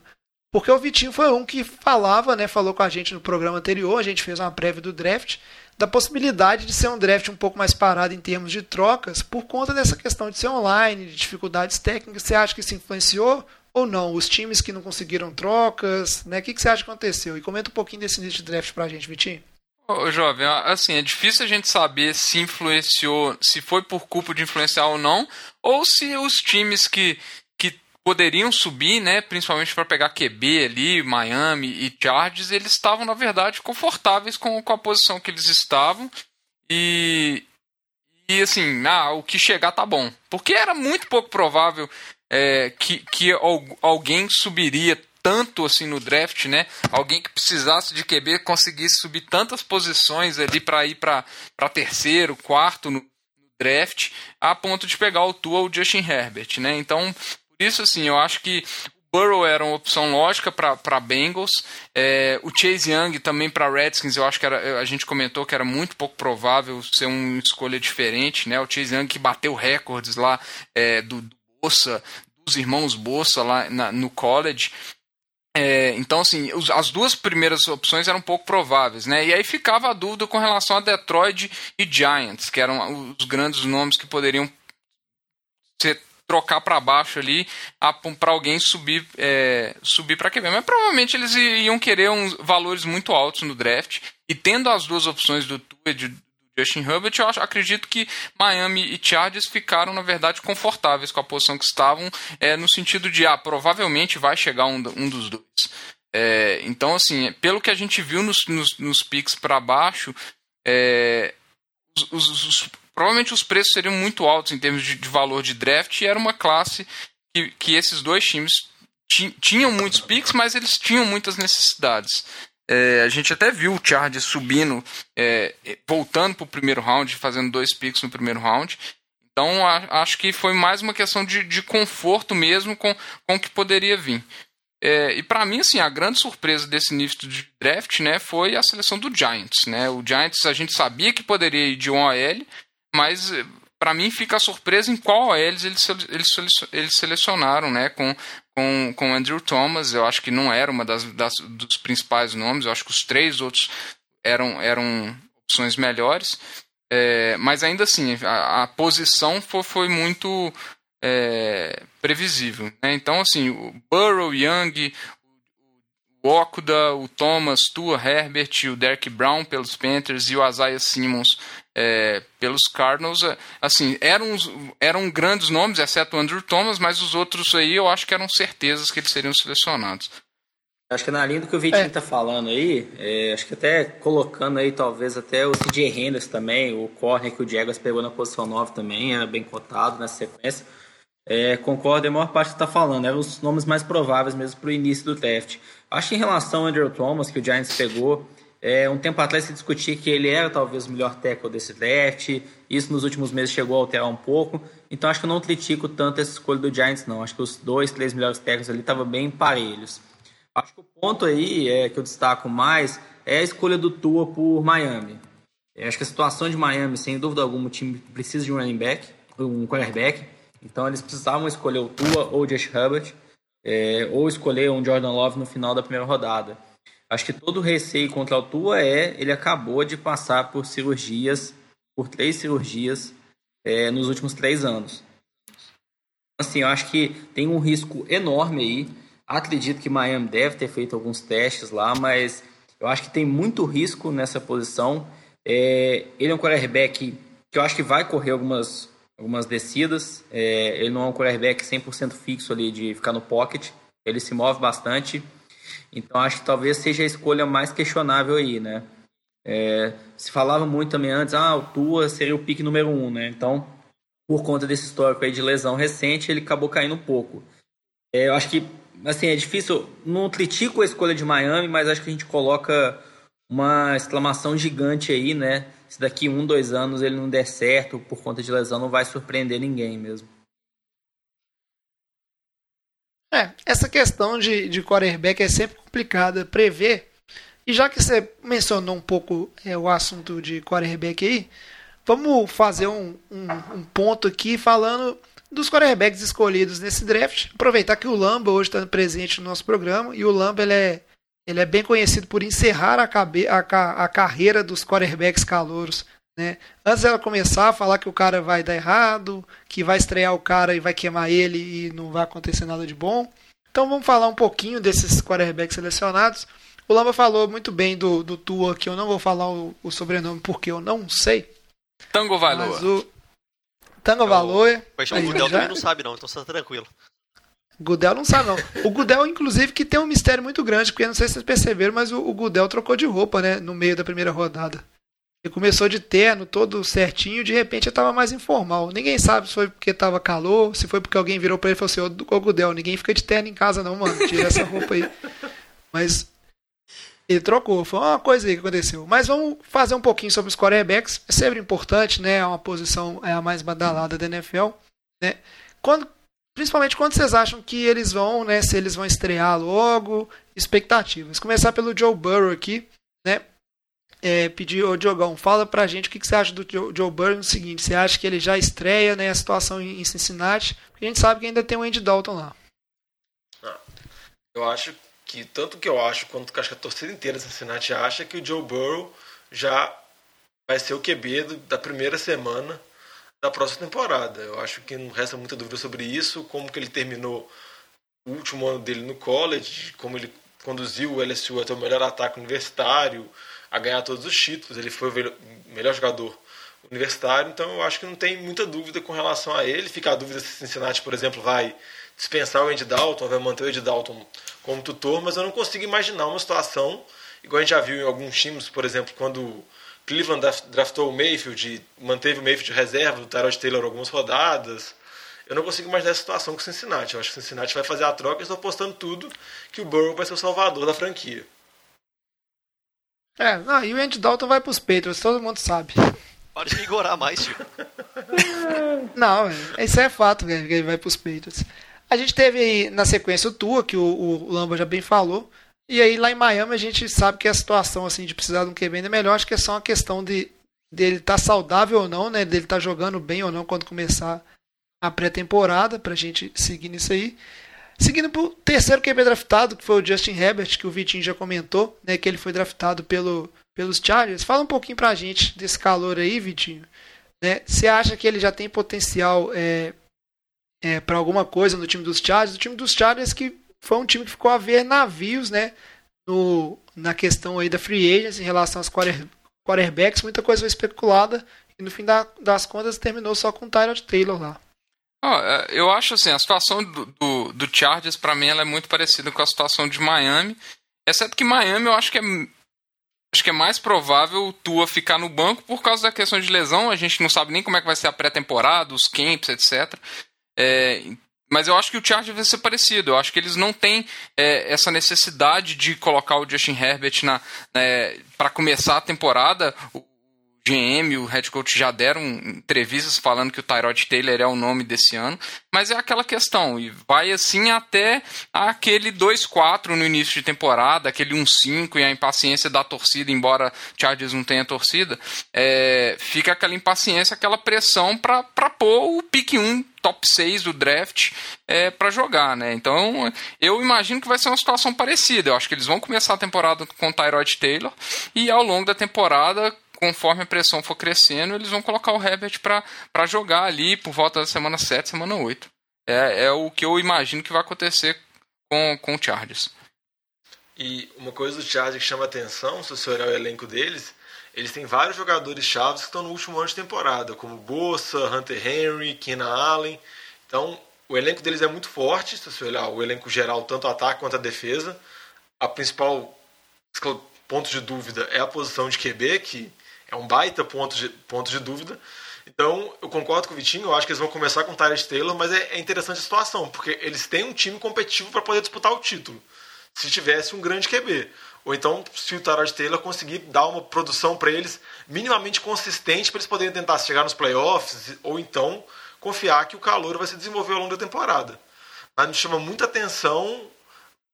porque o Vitinho foi um que falava, né, falou com a gente no programa anterior, a gente fez uma prévia do draft, da possibilidade de ser um draft um pouco mais parado em termos de trocas, por conta dessa questão de ser online, de dificuldades técnicas. Você acha que isso influenciou ou não? Os times que não conseguiram trocas, né? O que, que você acha que aconteceu? E comenta um pouquinho desse início de draft para a gente, Vitinho. Ô, jovem, assim, é difícil a gente saber se influenciou, se foi por culpa de influenciar ou não, ou se os times que poderiam subir, né, principalmente para pegar QB ali, Miami e Chargers, eles estavam, na verdade, confortáveis com, com a posição que eles estavam e, e assim, ah, o que chegar tá bom. Porque era muito pouco provável é, que, que alguém subiria tanto assim no draft, né? Alguém que precisasse de QB conseguisse subir tantas posições ali para ir para terceiro, quarto no, draft, a ponto de pegar o Tua ou o Justin Herbert, né? Então, isso assim, eu acho que Burrow era uma opção lógica para Bengals, é, o Chase Young também para Redskins, eu acho que era, a gente comentou que era muito pouco provável ser uma escolha diferente, né? O Chase Young que bateu recordes lá é, do, do Bolsa, dos irmãos Bolsa lá na, no college. É, então, assim, as duas primeiras opções eram pouco prováveis, né? E aí ficava a dúvida com relação a Detroit e Giants, que eram os grandes nomes que poderiam ser trocar para baixo ali para alguém subir é, subir para QB. Mas provavelmente eles iam querer uns valores muito altos no draft. E tendo as duas opções do Tua e do Justin Herbert, eu acho, acredito que Miami e Chargers ficaram, na verdade, confortáveis com a posição que estavam, é, no sentido de, ah, provavelmente vai chegar um, um dos dois. É, então, assim, pelo que a gente viu nos, nos, nos picks para baixo, é, os, os, os, provavelmente os preços seriam muito altos em termos de, de, valor de draft e era uma classe que, que esses dois times tinham muitos picks, mas eles tinham muitas necessidades. É, a gente até viu o Chargers subindo, é, voltando para o primeiro round, fazendo dois picks no primeiro round. Então a, acho que foi mais uma questão de, de conforto mesmo com, com o que poderia vir. É, e para mim, assim, a grande surpresa desse nível de draft né, foi a seleção do Giants. Né? O Giants a gente sabia que poderia ir de um OL, mas para mim fica a surpresa em qual eles, eles, eles selecionaram né, com, com, com Andrew Thomas. Eu acho que não era uma das, das dos principais nomes, eu acho que os três outros eram, eram opções melhores. É, mas ainda assim, a, a posição foi, foi muito é, previsível. Né? Então, assim, o Burrow, Young, o Okuda, o Thomas, Tua, Herbert, o Derek Brown pelos Panthers e o Isaiah Simmons é, pelos Cardinals, é, assim, eram, eram grandes nomes, exceto o Andrew Thomas, mas os outros aí eu acho que eram certezas que eles seriam selecionados. Acho que na linha do que o Vitinho está é. falando aí, é, acho que até colocando aí talvez até o CJ Henderson também, o corner que o Jaguars pegou na posição 9 também, era bem cotado nessa sequência. É, concordo, a maior parte que está falando, eram os nomes mais prováveis mesmo para o início do draft. Acho que em relação ao Andrew Thomas, que o Giants pegou, é, um tempo atrás se discutia que ele era talvez o melhor tackle desse draft, isso nos últimos meses chegou a alterar um pouco, então acho que eu não critico tanto essa escolha do Giants não, acho que os dois, três melhores tackles ali estavam bem parelhos. Acho que o ponto aí é, que eu destaco mais é a escolha do Tua por Miami. Eu acho que a situação de Miami, sem dúvida alguma, o time precisa de um running back, um quarterback, então eles precisavam escolher o Tua ou o Josh Herbert, é, ou escolher um Jordan Love no final da primeira rodada. Acho que todo receio contra o Tua é ele acabou de passar por cirurgias, por três cirurgias é, nos últimos três anos. Assim, eu acho que tem um risco enorme aí. Acredito que Miami deve ter feito alguns testes lá, mas eu acho que tem muito risco nessa posição. É, ele é um quarterback que eu acho que vai correr algumas algumas descidas. É, ele não é um quarterback 100% fixo ali de ficar no pocket. Ele se move bastante. Então acho que talvez seja a escolha mais questionável aí, né? É, se falava muito também antes, ah, o Tua seria o pique número um, né? Então, por conta desse histórico aí de lesão recente, ele acabou caindo um pouco. É, eu acho que, assim, é difícil, não critico a escolha de Miami, mas acho que a gente coloca uma exclamação gigante aí, né? se daqui um, dois anos ele não der certo por conta de lesão, não vai surpreender ninguém mesmo. É, essa questão de, de quarterback é sempre complicada prever. E já que você mencionou um pouco é, o assunto de quarterback aí, vamos fazer um, um, um ponto aqui falando dos quarterbacks escolhidos nesse draft. Aproveitar que o Lamba hoje está presente no nosso programa e o Lamba ele é ele é bem conhecido por encerrar a, cabe, a, a carreira dos quarterbacks calouros. Né? Antes dela começar a falar que o cara vai dar errado, que vai estrear o cara e vai queimar ele e não vai acontecer nada de bom. Então vamos falar um pouquinho desses quarterbacks selecionados. O Lamba falou muito bem do, do Tua, que eu não vou falar o, o sobrenome porque eu não sei. Tango Valor. o Tango Valor. Mas o Gudel também não sabe não, então você tá tranquilo. Gudel não sabe, não. O Gudel, inclusive, que tem um mistério muito grande, porque não sei se vocês perceberam, mas o, o Gudel trocou de roupa, né? No meio da primeira rodada. Ele começou de terno, todo certinho, de repente ele tava mais informal. Ninguém sabe se foi porque tava calor, se foi porque alguém virou para ele e falou assim: Ô Gudel, ninguém fica de terno em casa, não, mano. Tira essa roupa aí. [laughs] Mas ele trocou, foi uma coisa aí que aconteceu. Mas vamos fazer um pouquinho sobre os quarterbacks. É sempre importante, né? É uma posição é a mais badalada da NFL. Né? Quando Principalmente quando vocês acham que eles vão, né? Se eles vão estrear logo, expectativas. Começar pelo Joe Burrow aqui, né? É, pedir, ô Diogão, fala pra gente o que, que você acha do Joe, Joe Burrow no seguinte, você acha que ele já estreia né, a situação em, Cincinnati? Porque a gente sabe que ainda tem o Andy Dalton lá. Ah, eu acho que, tanto que eu acho, quanto que acho que a torcida inteira de Cincinnati acha que o Joe Burrow já vai ser o QB do, da primeira semana da próxima temporada. Eu acho que não resta muita dúvida sobre isso, como que ele terminou o último ano dele no college, como ele conduziu o LSU até o melhor ataque universitário, a ganhar todos os títulos, ele foi o melhor jogador universitário, então eu acho que não tem muita dúvida com relação a ele. Fica a dúvida se Cincinnati, por exemplo, vai dispensar o Andy Dalton, vai manter o Andy Dalton como tutor, mas eu não consigo imaginar uma situação, igual a gente já viu em alguns times, por exemplo, quando Cleveland draftou o Mayfield, manteve o Mayfield reserva do Tyrod Taylor algumas rodadas. Eu não consigo imaginar essa situação com o Cincinnati. Eu acho que o Cincinnati vai fazer a troca e estou apostando tudo que o Burrow vai ser o salvador da franquia. É, não, e o Andy Dalton vai pros Patriots, todo mundo sabe. Para de rigorar mais, tio. [laughs] Não, é, isso é fato, velho, que ele vai pros Patriots. A gente teve aí na sequência o Tua, que o, o Lamba já bem falou. E aí lá em Miami a gente sabe que a situação assim de precisar de um QB ainda é melhor. Acho que é só uma questão de dele estar tá saudável ou não, né? Dele estar tá jogando bem ou não quando começar a pré-temporada, pra gente seguir nisso aí. Seguindo pro terceiro QB draftado, que foi o Justin Herbert, que o Vitinho já comentou, né? Que ele foi draftado pelo, pelos Chargers. Fala um pouquinho pra gente desse calor aí, Vitinho. Né? Você acha que ele já tem potencial é, é, para alguma coisa no time dos Chargers. O time dos Chargers que foi um time que ficou a ver navios, né? No, na questão aí da free agents em relação aos quarter, quarterbacks, muita coisa foi especulada e no fim da, das contas terminou só com o Tyrod Taylor lá. Oh, eu acho assim, a situação do, do, do Chargers para mim ela é muito parecida com a situação de Miami, exceto que Miami eu acho que é acho que é mais provável o Tua ficar no banco por causa da questão de lesão, a gente não sabe nem como é que vai ser a pré-temporada, os camps, etc. É, mas eu acho que o Chargers vai ser parecido. Eu acho que eles não têm é, essa necessidade de colocar o Justin Herbert na, né, para começar a temporada. O GM o head coach já deram entrevistas falando que o Tyrod Taylor é o nome desse ano, mas é aquela questão, e vai assim até aquele 2-4 no início de temporada, aquele 1-5 e a impaciência da torcida, embora Chargers não tenha torcida, é, fica aquela impaciência, aquela pressão para pôr o pick 1 top 6 do draft é, para jogar, né? Então, eu imagino que vai ser uma situação parecida. Eu acho que eles vão começar a temporada com o Tyrod Taylor e ao longo da temporada conforme a pressão for crescendo, eles vão colocar o Herbert para jogar ali por volta da semana 7, semana 8. É, é o que eu imagino que vai acontecer com, com o Chargers. E uma coisa do Chargers que chama atenção, se você olhar o elenco deles, eles têm vários jogadores chaves que estão no último ano de temporada, como Bossa, Hunter Henry, Keenan Allen. Então, o elenco deles é muito forte, se você olhar o elenco geral, tanto ataque quanto a defesa. A principal ponto de dúvida é a posição de QB, que é um baita ponto de, ponto de dúvida. Então, eu concordo com o Vitinho, eu acho que eles vão começar com o Tyrese Taylor, mas é, é, interessante a situação, porque eles têm um time competitivo para poder disputar o título, se tivesse um grande QB. Ou então, se o Tyrese Taylor conseguir dar uma produção para eles minimamente consistente para eles poderem tentar chegar nos playoffs, ou então confiar que o calor vai se desenvolver ao longo da temporada. Mas me chama muita atenção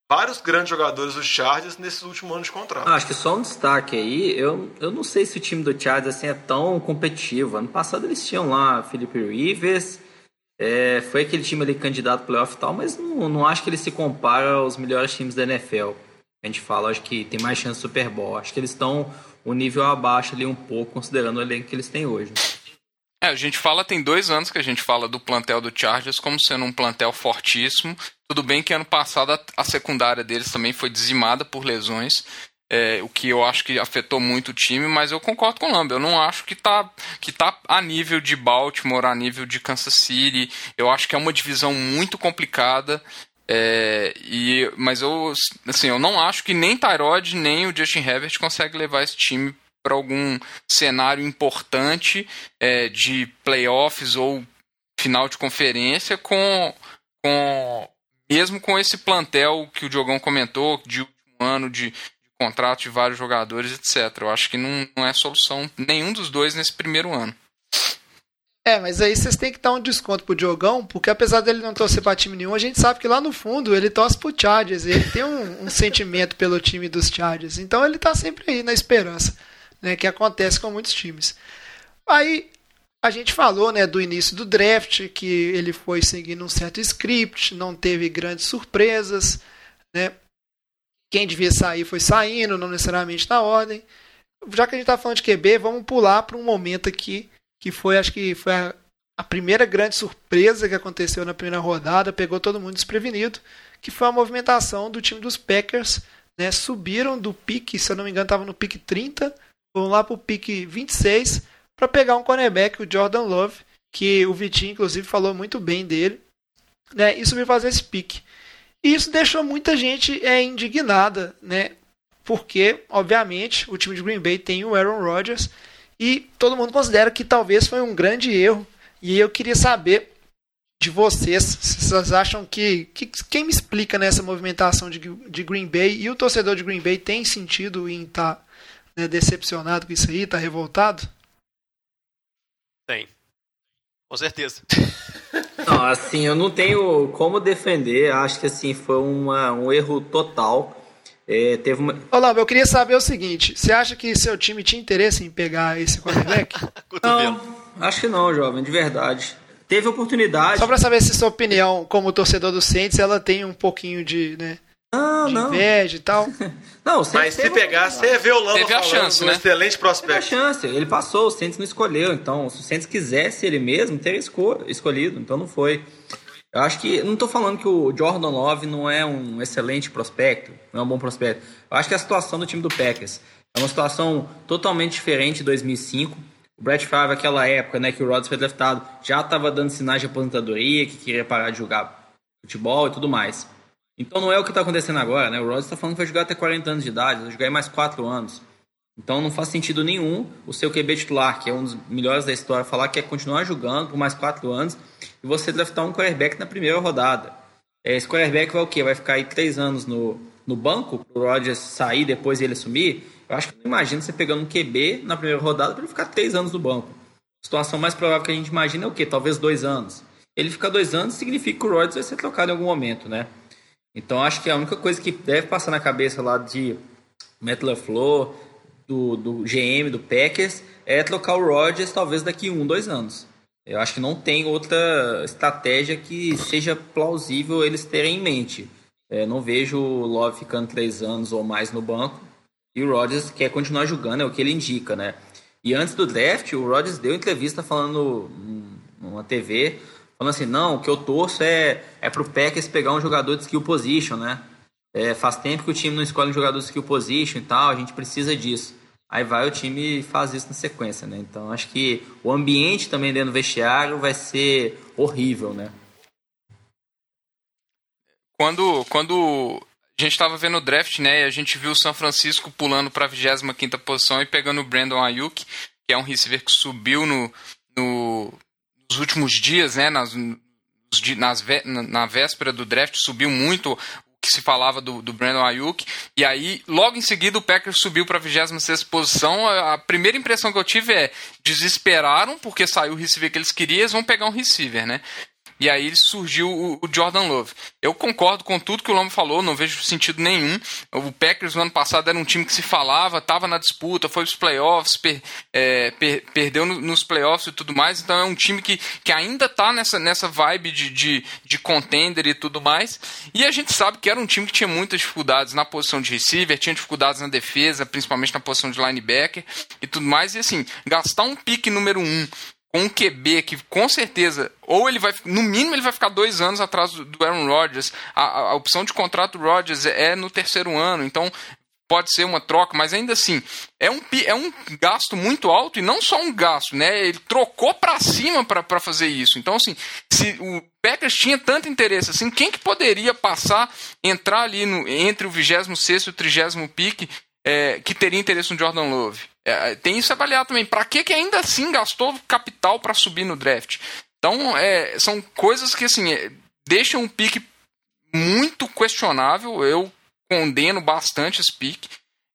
vários grandes jogadores do Chargers nesses últimos anos de contrato. Ah, acho que só um destaque aí, eu, eu não sei se o time do Chargers assim, é tão competitivo. Ano passado eles tinham lá Felipe Rivers, é, foi aquele time ali candidato playoff e tal, mas não, não acho que ele se compara aos melhores times da NFL. A gente fala, acho que tem mais chance de Super Bowl. Acho que eles estão um nível abaixo ali um pouco, considerando o elenco que eles têm hoje. É, a gente fala, tem dois anos que a gente fala do plantel do Chargers como sendo um plantel fortíssimo. Tudo bem que ano passado a, a secundária deles também foi dizimada por lesões, é, o que eu acho que afetou muito o time, mas eu concordo com o Lamba. Eu não acho que tá, que tá a nível de Baltimore, a nível de Kansas City. Eu acho que é uma divisão muito complicada. É, e, mas eu, assim, eu não acho que nem Tyrod nem o Justin Herbert conseguem levar esse time para algum cenário importante é, de playoffs ou final de conferência com, com mesmo com esse plantel que o Diogão comentou de último ano de, de contrato de vários jogadores, etc. Eu acho que não, não é solução nenhum dos dois nesse primeiro ano. É, mas aí vocês têm que dar um desconto pro Diogão, porque apesar dele não torcer pra time nenhum, a gente sabe que lá no fundo ele torce pro Chargers, ele tem um, um sentimento pelo time dos Chargers, então ele tá sempre aí na esperança né, que acontece com muitos times. Aí a gente falou né, do início do draft, que ele foi seguindo um certo script, não teve grandes surpresas. Né? Quem devia sair foi saindo, não necessariamente na ordem. Já que a gente está falando de QB, vamos pular para um momento aqui que foi, acho que foi a, a primeira grande surpresa que aconteceu na primeira rodada, pegou todo mundo desprevenido, que foi a movimentação do time dos Packers. Né? Subiram do pique, se eu não me engano, estava no pique 30 Vamos lá para o pique 26 para pegar um cornerback, o Jordan Love, que o Vitinho, inclusive, falou muito bem dele. Né, e subir fazer esse pique. E isso deixou muita gente é, indignada, né? Porque, obviamente, o time de Green Bay tem o Aaron Rodgers e todo mundo considera que talvez foi um grande erro. E eu queria saber de vocês. Vocês acham que, que quem me explica nessa movimentação de, de Green Bay e o torcedor de Green Bay tem sentido em estar tá, né, decepcionado com isso aí, tá revoltado? Tem. Com certeza. Não, assim, eu não tenho como defender. Acho que assim foi uma, um erro total. É, teve uma... Olá, eu queria saber o seguinte: você acha que seu time tinha interesse em pegar esse quarterback? [laughs] não, acho que não, jovem, de verdade. Teve oportunidade. Só para saber se sua opinião, como torcedor do Saints, ela tem um pouquinho de, né? Não, de não. inveja e tal. [laughs] não, Mas se pegar, você é ver o Lama Teve a falando chance, um né? excelente prospecto. Teve a chance, ele passou, o Saints não escolheu. Então, se o Saints quisesse ele mesmo, teria esco escolhido. Então não foi. Eu acho que. Não estou falando que o Jordan Love não é um excelente prospecto, não é um bom prospecto. Eu acho que a situação do time do Packers é uma situação totalmente diferente de 2005. O Brett Favre, aquela época né, que o Rodgers foi draftado, já estava dando sinais de aposentadoria, que queria parar de jogar futebol e tudo mais. Então não é o que está acontecendo agora, né? O Rodgers está falando que vai jogar até 40 anos de idade, vai jogar mais 4 anos. Então não faz sentido nenhum o seu QB titular, que é um dos melhores da história, falar que quer continuar jogando por mais 4 anos e você draftar um quarterback na primeira rodada. Esse quarterback vai o quê? Vai ficar aí 3 anos no, no banco, o Rodgers sair depois ele assumir? Eu acho que não imagino você pegando um QB na primeira rodada para ele ficar três anos no banco. A situação mais provável que a gente imagina é o quê? Talvez dois anos. Ele ficar dois anos significa que o Rodgers vai ser trocado em algum momento, né? Então acho que a única coisa que deve passar na cabeça lá de Matt LaFleur, do, do GM, do Packers, é trocar o Rodgers talvez daqui um, dois anos. Eu acho que não tem outra estratégia que seja plausível eles terem em mente. É, não vejo o Love ficando três anos ou mais no banco. E o Rodgers quer continuar jogando, é o que ele indica, né? E antes do draft, o Rodgers deu entrevista falando numa TV, falando assim, não, o que eu torço é, é pro Packers pegar um jogador de skill position, né? É, faz tempo que o time não escolhe um jogador de skill position e tal, a gente precisa disso. Aí vai o time e faz isso na sequência, né? Então acho que o ambiente também dentro do vestiário vai ser horrível, né? Quando, quando a gente estava vendo o draft, né? E a gente viu o São Francisco pulando para a 25 posição e pegando o Brandon Ayuk, que é um receiver que subiu no, no nos últimos dias, né? Nas, nas, na véspera do draft, subiu muito o que se falava do, do Brandon Ayuk. E aí, logo em seguida, o Packers subiu para a 26 posição. A primeira impressão que eu tive é: desesperaram, porque saiu o receiver que eles queriam, eles vão pegar um receiver, né? E aí surgiu o, Jordan Love. Eu concordo com tudo que o Lombo falou, não vejo sentido nenhum. O Packers no ano passado era um time que se falava, estava na disputa, foi para os playoffs, per, é, per, perdeu no, nos playoffs e tudo mais. Então é um time que, que ainda está nessa, nessa vibe de, de, de contender e tudo mais. E a gente sabe que era um time que tinha muitas dificuldades na posição de receiver, tinha dificuldades na defesa, principalmente na posição de linebacker e tudo mais. E assim, gastar um pique número um com um QB que com certeza, ou ele vai, no mínimo, ele vai ficar dois anos atrás do Aaron Rodgers. A, a, a opção de contrato do Rodgers é, é no terceiro ano, então pode ser uma troca, mas ainda assim é um, é um gasto muito alto e não só um gasto, né? Ele trocou para cima para fazer isso. Então, assim, se o Packers tinha tanto interesse assim, quem que poderia passar, entrar ali no, entre o 26 e o 30 pique é, que teria interesse no Jordan Love? É, tem isso avaliado também. Para que, que ainda assim gastou capital para subir no draft? Então, é, são coisas que assim é, deixam um pique muito questionável. Eu condeno bastante esse pique.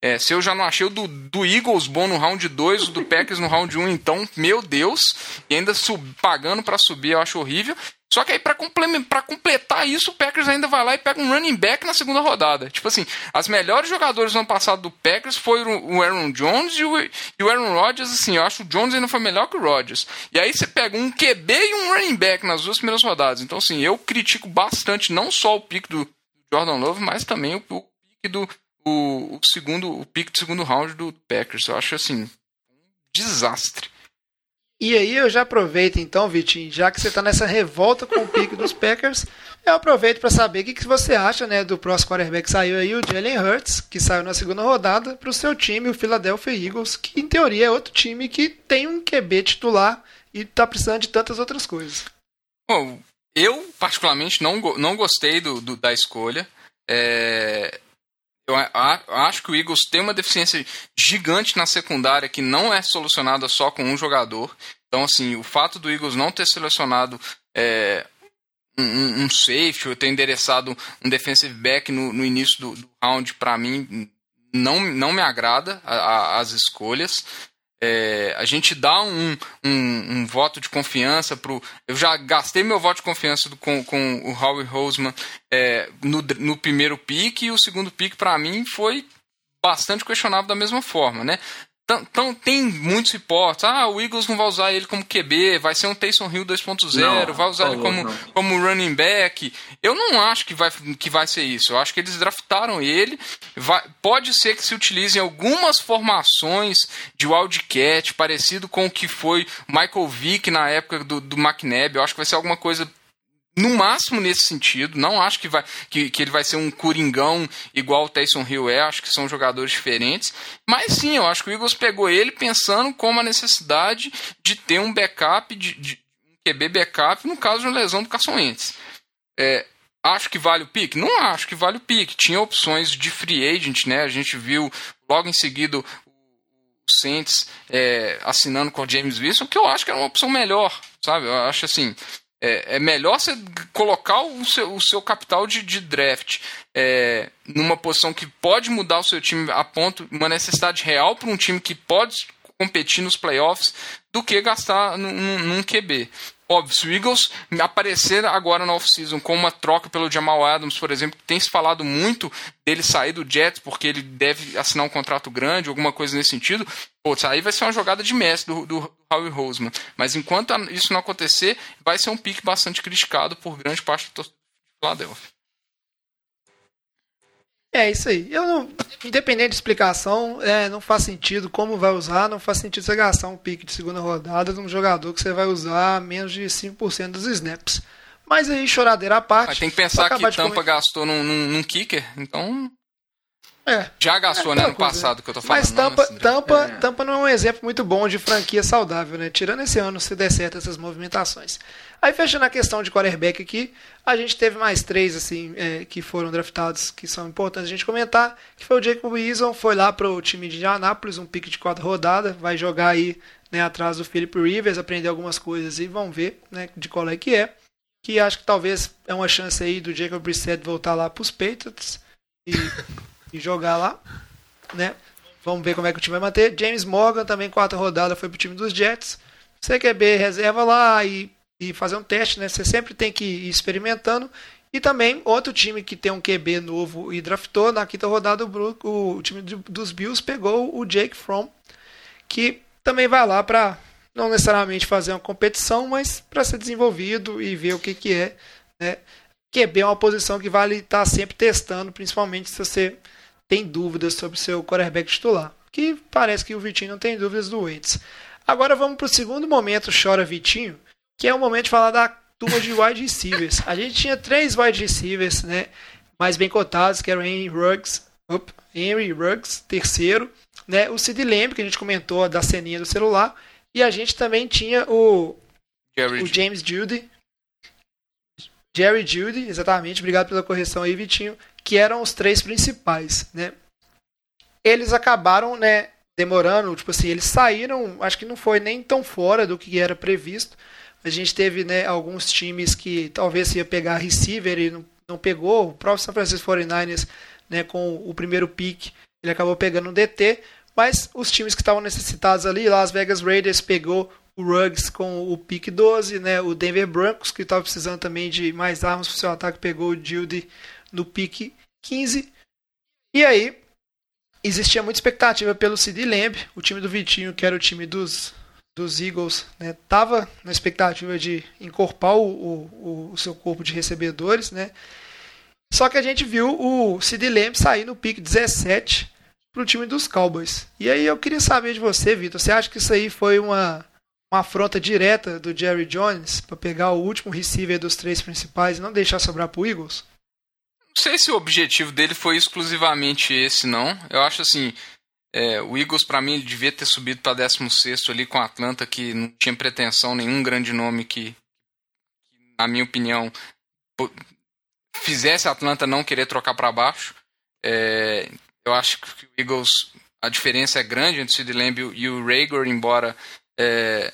É, se eu já não achei o do, do Eagles bom no round 2, o do Packers no round 1, então, meu Deus, e ainda sub, pagando para subir, eu acho horrível. Só que aí, para completar isso, o Packers ainda vai lá e pega um running back na segunda rodada. Tipo assim, as melhores jogadores do ano passado do Packers foram o Aaron Jones e o, e o Aaron Rodgers. Assim, eu acho que o Jones ainda foi melhor que o Rodgers. E aí você pega um QB e um running back nas duas primeiras rodadas. Então, assim, eu critico bastante não só o pique do Jordan Love, mas também o, o pique do. O, o segundo, o pique do segundo round do Packers. Eu acho assim, um desastre. E aí eu já aproveito então, Vitinho, já que você está nessa revolta com o pique dos Packers, eu aproveito para saber o que, que você acha né, do próximo quarterback que saiu aí, o Jalen Hurts, que saiu na segunda rodada, para o seu time, o Philadelphia Eagles, que em teoria é outro time que tem um QB titular e está precisando de tantas outras coisas. Bom, eu particularmente não, não gostei do, do da escolha. É, eu acho que o Eagles tem uma deficiência gigante na secundária que não é solucionada só com um jogador. Então, assim, o fato do Eagles não ter selecionado é, um, um safety, ou ter endereçado um defensive back no, no início do, do round, para mim, não, não me agrada a, a, as escolhas. É, a gente dá um, um, um, voto de confiança pro. Eu já gastei meu voto de confiança do, com, com o Howie Roseman é, no, no primeiro pick e o segundo pick para mim foi bastante questionável da mesma forma, né? Então, tem muitos reportes. Ah, o Eagles não vai usar ele como QB, vai ser um Taysom Hill 2.0, vai usar falou, ele como, como running back. Eu não acho que vai, que vai ser isso. Eu acho que eles draftaram ele. Vai, pode ser que se utilizem algumas formações de Wildcat, parecido com o que foi Michael Vick na época do, do McNabb. Eu acho que vai ser alguma coisa no máximo nesse sentido. Não acho que, vai, que, que ele vai ser um coringão igual o Tyson Hill é. Acho que são jogadores diferentes. Mas sim, eu acho que o Eagles pegou ele pensando como a necessidade de ter um backup, de, de um QB backup no caso de uma lesão do Carson Wentz. É, acho que vale o pique? Não acho que vale o pique. Tinha opções de free agent, né? A gente viu logo em seguida o Saints é, assinando com o James Wilson, que eu acho que era uma opção melhor, sabe? Eu acho assim, é, é melhor você colocar o seu, o seu capital de, de draft é, numa posição que pode mudar o seu time a ponto, uma necessidade real para um time que pode competir nos playoffs, do que gastar num, num QB. Óbvio, se o Eagles aparecer agora na off-season com uma troca pelo Jamal Adams, por exemplo, tem se falado muito dele sair do Jets porque ele deve assinar um contrato grande, alguma coisa nesse sentido, putz, aí vai ser uma jogada de mestre do, do Howie Roseman. Mas enquanto isso não acontecer, vai ser um pique bastante criticado por grande parte do torcedor de Philadelphia. É isso aí. Eu não, independente de explicação, é, não faz sentido como vai usar, não faz sentido você gastar um pique de segunda rodada de um jogador que você vai usar menos de 5% dos snaps. Mas aí, choradeira à parte. Mas tem que pensar que Tampa comer... gastou num, num, num, kicker, então. É. Já gastou, é, né? No passado né? que eu tô falando. Mas Tampa, não, Tampa, é. Tampa não é um exemplo muito bom de franquia saudável, né? Tirando esse ano, se der certo essas movimentações. Aí fechando a questão de quarterback aqui, a gente teve mais três assim é, que foram draftados que são importantes a gente comentar, que foi o Jacob Wilson, foi lá para o time de Indianapolis, um pique de quatro rodada, vai jogar aí né, atrás do Philip Rivers, aprender algumas coisas e vão ver né, de qual é que é. Que acho que talvez é uma chance aí do Jacob Brissett voltar lá para os Patriots e, [laughs] e jogar lá, né? Vamos ver como é que o time vai manter. James Morgan também, quarta rodada, foi pro time dos Jets. CQB reserva lá e e fazer um teste, né? Você sempre tem que ir experimentando. E também outro time que tem um QB novo e draftou na quinta rodada o, o time dos Bills pegou o Jake Fromm, que também vai lá para não necessariamente fazer uma competição, mas para ser desenvolvido e ver o que, que é. Né? QB é uma posição que vale estar tá sempre testando, principalmente se você tem dúvidas sobre seu quarterback titular. Que parece que o Vitinho não tem dúvidas do Wentz. Agora vamos para o segundo momento, chora Vitinho que é o momento de falar da turma de wide receivers. A gente tinha três wide receivers, né, mais bem cotados, que eram Henry Ruggs, up, Henry Ruggs, terceiro, né, o Sid Lamb, que a gente comentou da ceninha do celular, e a gente também tinha o, o James Judy, Jerry Judy, exatamente, obrigado pela correção aí, Vitinho, que eram os três principais, né. Eles acabaram, né, demorando, tipo assim, eles saíram, acho que não foi nem tão fora do que era previsto, a gente teve né, alguns times que talvez ia pegar receiver e não, não pegou. O próprio San Francisco 49ers, né, com o primeiro pick, ele acabou pegando um DT. Mas os times que estavam necessitados ali, Las Vegas Raiders pegou o Ruggs com o pick 12, né, o Denver Broncos, que estava precisando também de mais armas para o seu ataque, pegou o Judy no pick 15. E aí, existia muita expectativa pelo CD Lamb, o time do Vitinho, que era o time dos dos Eagles né, na expectativa de encorpar o, o, o, seu corpo de recebedores, né? Só que a gente viu o Sid Lamb sair no pick 17 para o time dos Cowboys. E aí eu queria saber de você, Vitor, você acha que isso aí foi uma, uma afronta direta do Jerry Jones para pegar o último receiver dos três principais e não deixar sobrar para o Eagles? Não sei se o objetivo dele foi exclusivamente esse, não. Eu acho assim, é, o Eagles, para mim, ele devia ter subido para 16 ali com a Atlanta, que não tinha pretensão, nenhum grande nome que, que na minha opinião, fizesse a Atlanta não querer trocar para baixo. É, eu acho que o Eagles, a diferença é grande entre o Sid Lamb e o Rager, embora é,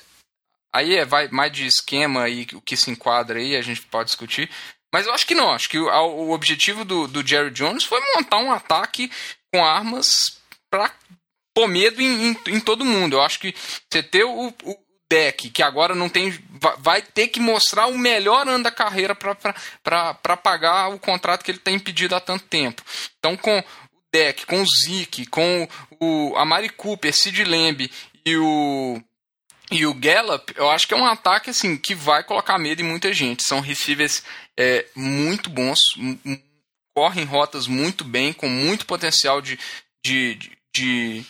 Aí é vai mais de esquema e o que se enquadra aí, a gente pode discutir. Mas eu acho que não. Acho que o, o objetivo do, do Jerry Jones foi montar um ataque com armas para pôr medo em, em, em, todo mundo. Eu acho que você ter o, o deck, que agora não tem. Vai ter que mostrar o melhor ano da carreira para pagar o contrato que ele tem impedido há tanto tempo. Então, com o deck, com o Zeke, com o, a Mari Cooper, Sid Lamb e o. E o Gallup, eu acho que é um ataque assim que vai colocar medo em muita gente. São receivers é, muito bons, correm rotas muito bem, com muito potencial de, de, de, de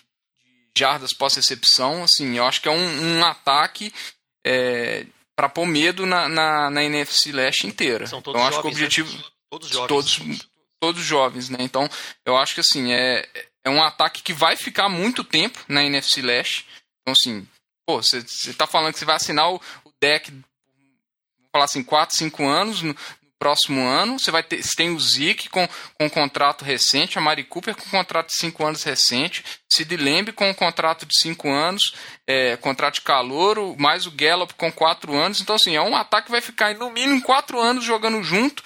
jardas pós-recepção. Assim, eu acho que é um, um ataque é, para pôr medo na, na, na, NFC Leste inteira. São todos então, acho jovens, que o objetivo. Né? Todos jovens. Todos, todos jovens, né? Então, eu acho que assim, é, é um ataque que vai ficar muito tempo na NFC Leste. Então, assim, pô, você tá falando que você vai assinar o, o deck, vou falar assim, 4, 5 anos, no, próximo ano. Você vai ter, você tem o Zeke com, com um contrato recente, a Mari Cooper com um contrato de 5 anos recente, Sid Lamb com um contrato de 5 anos, é, contrato de calouro, mais o Gallup com 4 anos. Então, assim, é um ataque que vai ficar no mínimo 4 anos jogando junto.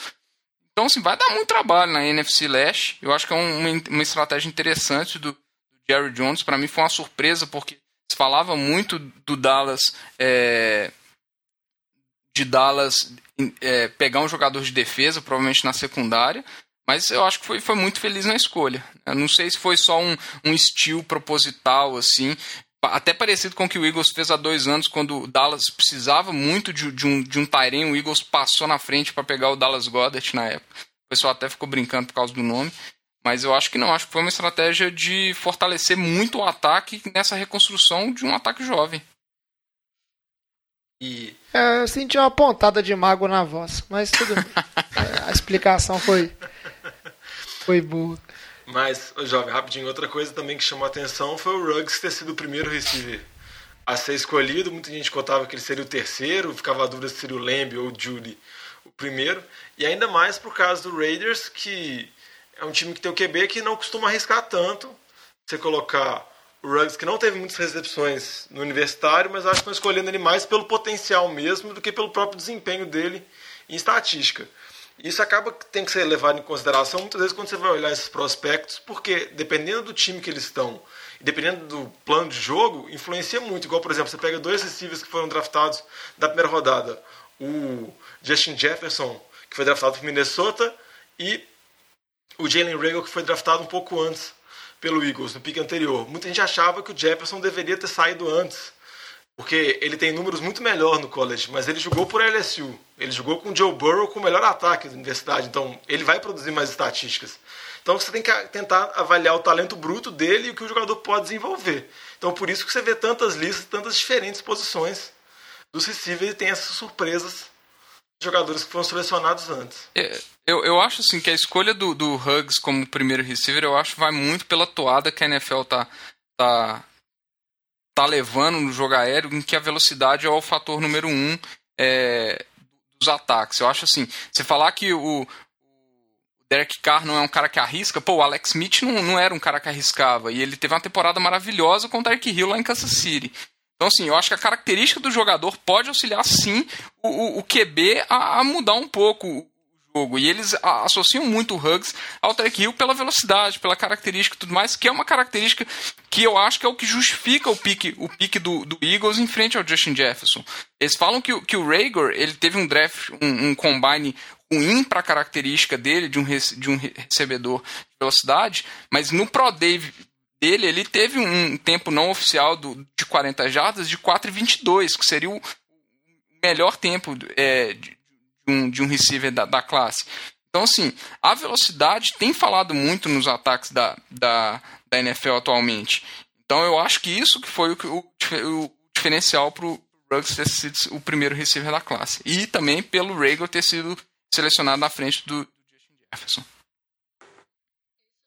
Então, assim, vai dar muito trabalho na NFC Leste. Eu acho que é uma, uma estratégia interessante do, do Jerry Jones. Para mim foi uma surpresa, porque se falava muito do Dallas. É, de Dallas é, pegar um jogador de defesa, provavelmente na secundária, mas eu acho que foi, foi muito feliz na escolha. Eu não sei se foi só um, um estilo proposital, assim, até parecido com o que o Eagles fez há dois anos, quando o Dallas precisava muito de, de um, de um Tyrene, o Eagles passou na frente para pegar o Dallas Goddard na época. O pessoal até ficou brincando por causa do nome. Mas eu acho que não, acho que foi uma estratégia de fortalecer muito o ataque nessa reconstrução de um ataque jovem. E... É, eu senti uma pontada de mago na voz, mas tudo bem. [laughs] É, a explicação foi, foi boa. Mas, jovem, rapidinho, outra coisa também que chamou a atenção foi o Ruggs ter sido o primeiro receiver a ser escolhido. Muita gente contava que ele seria o terceiro, ficava a dúvida se seria o Lamb ou o Judy o primeiro. E ainda mais por causa do Raiders, que é um time que tem o QB que não costuma arriscar tanto. Você colocar o Ruggs, que não teve muitas recepções no universitário, mas acho que estão escolhendo ele mais pelo potencial mesmo do que pelo próprio desempenho dele em estatística. Isso acaba que tem que ser levado em consideração muitas vezes quando você vai olhar esses prospectos, porque dependendo do time que eles estão dependendo do plano de jogo, influencia muito. Igual, por exemplo, você pega dois receivers que foram draftados da primeira rodada: o Justin Jefferson, que foi draftado por Minnesota, e o Jalen Rager, que foi draftado um pouco antes pelo Eagles no pique anterior. Muita gente achava que o Jefferson deveria ter saído antes, porque ele tem números muito melhor no college, mas ele jogou por LSU. Ele jogou com o Joe Burrow com o melhor ataque da universidade, então ele vai produzir mais estatísticas. Então você tem que tentar avaliar o talento bruto dele e o que o jogador pode desenvolver. Então por isso que você vê tantas listas, tantas diferentes posições dos receivers e tem essas surpresas de jogadores que foram selecionados antes. É, eu, eu acho assim que a escolha do, do Hugs como primeiro receiver, eu acho vai muito pela toada que a NFL tá, tá, tá levando no jogo aéreo, em que a velocidade é o fator número um é, dos ataques. Eu acho assim, você falar que o, Derek Carr não é um cara que arrisca, pô, o Alex Smith não, não era um cara que arriscava, e ele teve uma temporada maravilhosa com o Derek Hill lá em Kansas City. Então, assim, eu acho que a característica do jogador pode auxiliar, sim, o, o, o QB a, a, mudar um pouco jogo. E eles associam muito o Hugs ao Tarek Hill pela velocidade, pela característica e tudo mais, que é uma característica que eu acho que é o que justifica o pique, o pique do, do Eagles em frente ao Justin Jefferson. Eles falam que, que o Rager ele teve um draft, um, um combine ruim para a característica dele, de um, de um recebedor de velocidade, mas no Pro Day dele, ele teve um tempo não oficial do, de 40 jardas de 4,22, que seria o melhor tempo é, um, de um receiver da, da classe. Então, assim, a velocidade tem falado muito nos ataques da, da, da NFL atualmente. Então, eu acho que isso que foi o, o, o diferencial para o Ruggs ter sido o primeiro receiver da classe. E também pelo Rager ter sido selecionado na frente do Justin Jefferson.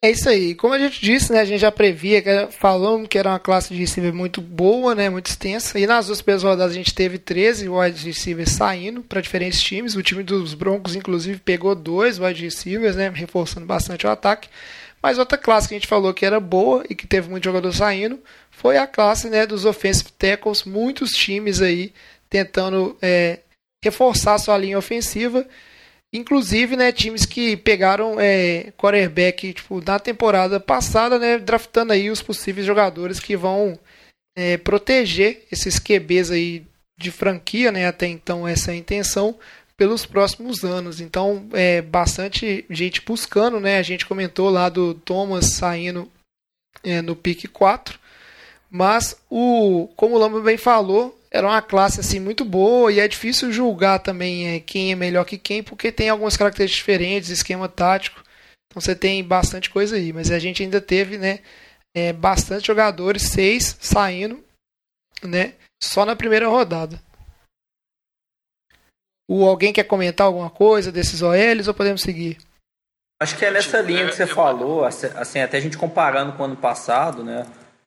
É isso aí. Como a gente disse, né, a gente já previa, que falando que era uma classe de receiver muito boa, né, muito extensa. E nas duas primeiras rodadas a gente teve 13 wide receivers saindo para diferentes times. O time dos Broncos, inclusive, pegou dois wide receivers, né, reforçando bastante o ataque. Mas outra classe que a gente falou que era boa e que teve muito jogador saindo foi a classe né, dos offensive tackles. Muitos times aí tentando é, reforçar sua linha ofensiva. Inclusive, né, times que pegaram é, quarterback tipo, na temporada passada, né, draftando aí os possíveis jogadores que vão é, proteger esses QBs aí de franquia, né, até então essa é a intenção, pelos próximos anos. Então, é bastante gente buscando, né? A gente comentou lá do Thomas saindo é, no pick 4. Mas o, como o Lamba bem falou, era uma classe assim muito boa e é difícil julgar também é, quem é melhor que quem, porque tem algumas características diferentes, esquema tático. Então você tem bastante coisa aí, mas a gente ainda teve, né, é, bastante jogadores, seis saindo, né, só na primeira rodada. O alguém quer comentar alguma coisa desses OLs ou podemos seguir? Acho que é nessa linha que você falou, assim, até a gente comparando com o ano passado, né?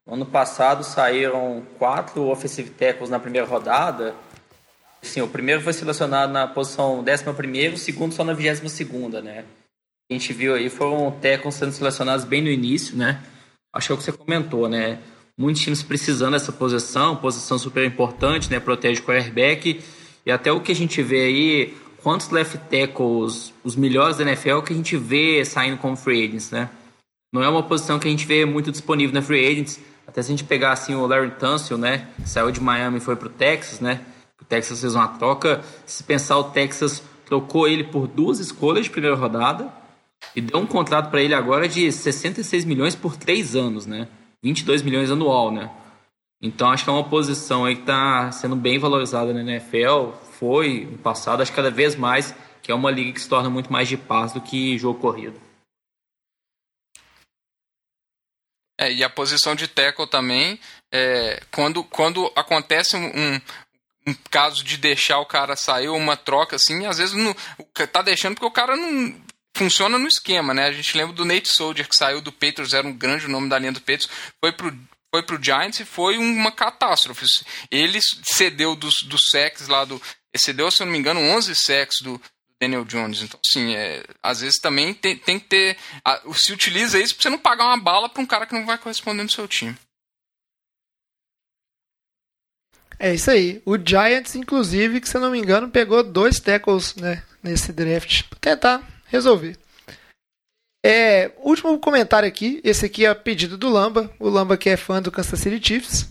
No ano passado saíram quatro offensive tackles na primeira rodada. Sim, o primeiro foi selecionado na posição 11 o segundo só na 22 segunda, né? A gente viu aí foram tackles sendo selecionados bem no início, né? Acho que é o que você comentou, né? Muitos times precisando dessa posição, posição super importante, né? Protege o quarterback e até o que a gente vê aí, quantos left tackles, os melhores da NFL, que a gente vê saindo como free agents, né? Não é uma posição que a gente vê muito disponível na free agents. Até se a gente pegar assim o Larry Tunsil, né? Que saiu de Miami e foi pro Texas, né? O Texas fez uma troca. Se pensar, o Texas trocou ele por duas escolhas de primeira rodada e deu um contrato para ele agora de 66 milhões por três anos, né? 22 milhões anual, né? Então acho que é uma posição aí que está sendo bem valorizada na NFL. Foi no passado, acho que cada vez mais, que é uma liga que se torna muito mais de paz do que jogo corrido. É, e a posição de tackle também, é, quando, quando acontece um, um, caso de deixar o cara sair, uma troca assim, às vezes não, tá deixando porque o cara não funciona no esquema, né? A gente lembra do Nate Soldier que saiu do Patriots, era um grande nome da linha do Patriots, foi pro foi pro Giants e foi uma catástrofe. Ele cedeu dos, dos sacks lá do. Cedeu, se eu não me engano, 11 sacks do, Daniel Jones. Então, assim, é, às vezes também tem, tem que ter. A, se utiliza isso pra você não pagar uma bala pra um cara que não vai corresponder no seu time. É isso aí. O Giants, inclusive, que se eu não me engano, pegou dois tackles né, nesse draft pra tentar resolver. É, último comentário aqui, esse aqui é pedido do Lamba, o Lamba que é fã do Kansas City Chiefs.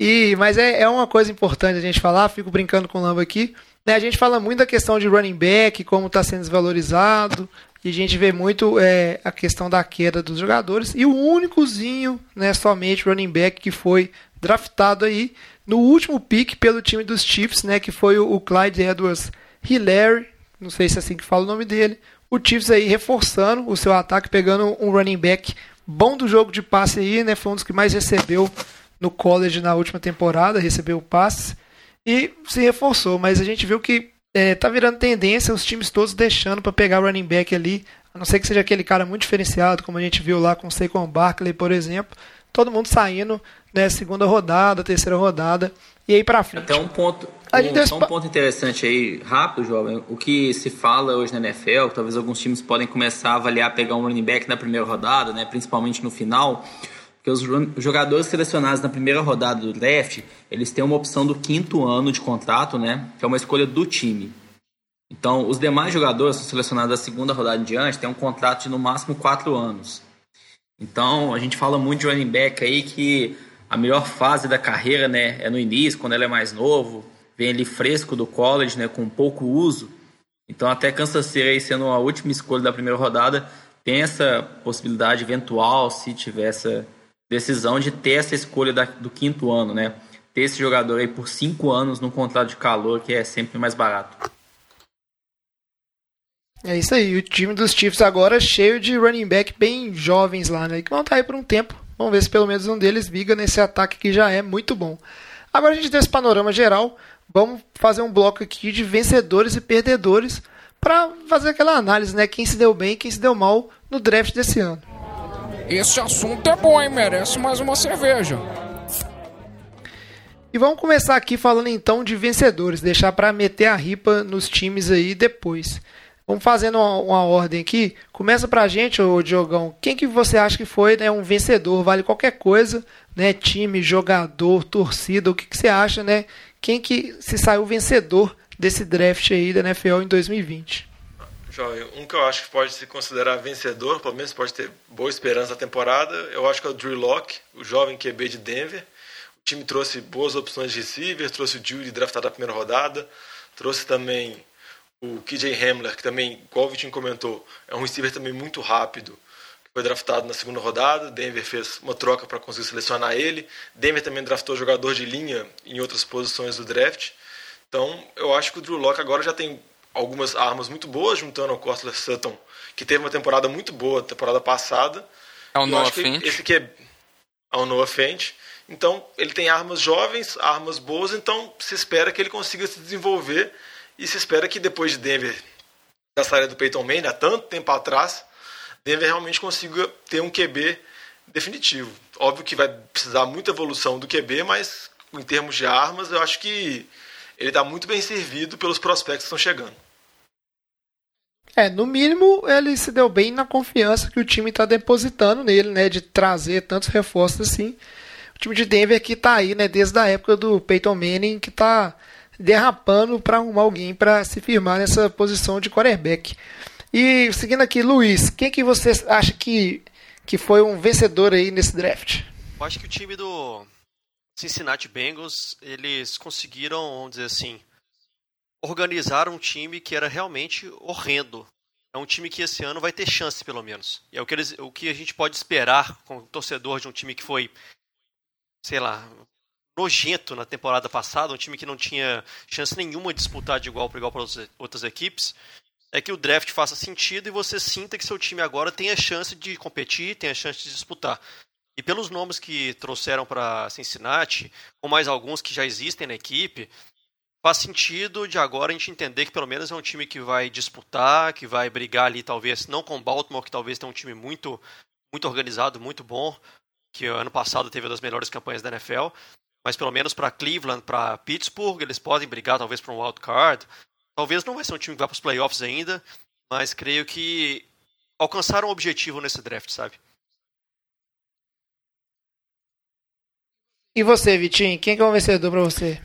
E, mas é, é uma coisa importante a gente falar, fico brincando com o Lamba aqui. Né, a gente fala muito da questão de running back, como está sendo desvalorizado, e a gente vê muito é, a questão da queda dos jogadores. E o únicozinho, né, somente running back que foi draftado aí no último pick pelo time dos Chiefs, né, que foi o, Clyde Edwards Hillary, não sei se é assim que fala o nome dele, o Chiefs aí reforçando o seu ataque, pegando um running back bom do jogo de passe aí, né? Foi um dos que mais recebeu no college na última temporada, recebeu passes e se reforçou. Mas a gente viu que é, tá virando tendência os times todos deixando para pegar running back ali, a não ser que seja aquele cara muito diferenciado, como a gente viu lá com o Saquon Barkley, por exemplo. Todo mundo saindo, né? Segunda rodada, terceira rodada e aí para frente. Até um ponto, um, só um ponto interessante aí, rápido, jovem. O que se fala hoje na NFL, talvez alguns times podem começar a avaliar pegar um running back na primeira rodada, né, principalmente no final, porque os jogadores selecionados na primeira rodada do draft, eles têm uma opção do quinto ano de contrato, né, que é uma escolha do time. Então, os demais jogadores são selecionados da segunda rodada em diante, têm um contrato de no máximo quatro anos. Então, a gente fala muito de running back aí que a melhor fase da carreira, né, é no início, quando ele é mais novo, vem ali fresco do college, né, com pouco uso. Então até Kansas City aí sendo a última escolha da primeira rodada, tem essa possibilidade eventual, se tiver essa decisão de ter essa escolha da, do quinto ano, né? Ter esse jogador aí por cinco anos num contrato de calor, que é sempre mais barato. É isso aí, o time dos Chiefs agora é cheio de running back bem jovens lá, né? Que vão estar aí por um tempo. Vamos ver se pelo menos um deles viga nesse ataque que já é muito bom. Agora a gente tem esse panorama geral vamos fazer um bloco aqui de vencedores e perdedores para fazer aquela análise, né? Quem se deu bem e quem se deu mal no draft desse ano. Esse assunto é bom, hein? Merece mais uma cerveja. E vamos começar aqui falando então de vencedores, deixar para meter a ripa nos times aí depois. Vamos fazendo uma, uma, ordem aqui. Começa pra gente, ô Diogão. Quem que você acha que foi né, um vencedor? Vale qualquer coisa, né? Time, jogador, torcida, o que, que você acha, né? quem que se saiu vencedor desse draft aí da NFL em 2020. Jovem, um que eu acho que pode se considerar vencedor, pelo menos pode ter boa esperança na temporada, eu acho que é o Drew Locke, o jovem QB de Denver. O time trouxe boas opções de receiver, trouxe o Judy draftado na primeira rodada, trouxe também o KJ Hamler, que também, igual o Vitinho comentou, é um receiver também muito rápido, que foi draftado na segunda rodada. Denver fez uma troca para conseguir selecionar ele. Denver também draftou jogador de linha em outras posições do draft. Então, eu acho que o Drew Locke agora já tem algumas armas muito boas, juntando ao Cortland Sutton, que teve uma temporada muito boa temporada passada. É o Noah Fent. Esse aqui é, é o Noah Fent. Então, ele tem armas jovens, armas boas, então se espera que ele consiga se desenvolver e se espera que depois de Denver, da saída do Peyton Manning, há tanto tempo atrás, Denver realmente consiga ter um QB definitivo. Óbvio que vai precisar muita evolução do QB, mas em termos de armas, eu acho que ele está muito bem servido pelos prospectos que estão chegando. É, no mínimo ele se deu bem na confiança que o time está depositando nele, né, de trazer tantos reforços assim. O time de Denver que está aí, né, desde a época do Peyton Manning, que está derrapando para arrumar alguém para se firmar nessa posição de quarterback. E seguindo aqui, Luiz, quem que você acha que, que foi um vencedor aí nesse draft? Eu acho que o time do Cincinnati Bengals, eles conseguiram, vamos dizer assim, organizar um time que era realmente horrendo. É um time que esse ano vai ter chance, pelo menos. E é o que, eles, o que a gente pode esperar com o torcedor de um time que foi, sei lá, nojento na temporada passada, um time que não tinha chance nenhuma de disputar de igual para igual para outras equipes, é que o draft faça sentido e você sinta que seu time agora tem a chance de competir, tem a chance de disputar. E pelos nomes que trouxeram para Cincinnati, com mais alguns que já existem na equipe, faz sentido de agora a gente entender que pelo menos é um time que vai disputar, que vai brigar ali talvez não com Baltimore, que talvez tenha um time muito muito organizado, muito bom, que ano passado teve uma das melhores campanhas da NFL, mas pelo menos para Cleveland, para Pittsburgh, eles podem brigar talvez para um wild card. Talvez não vai ser um time que vai para os playoffs ainda, mas creio que alcançaram um objetivo nesse draft, sabe? E você, Vitinho, quem é o vencedor para você?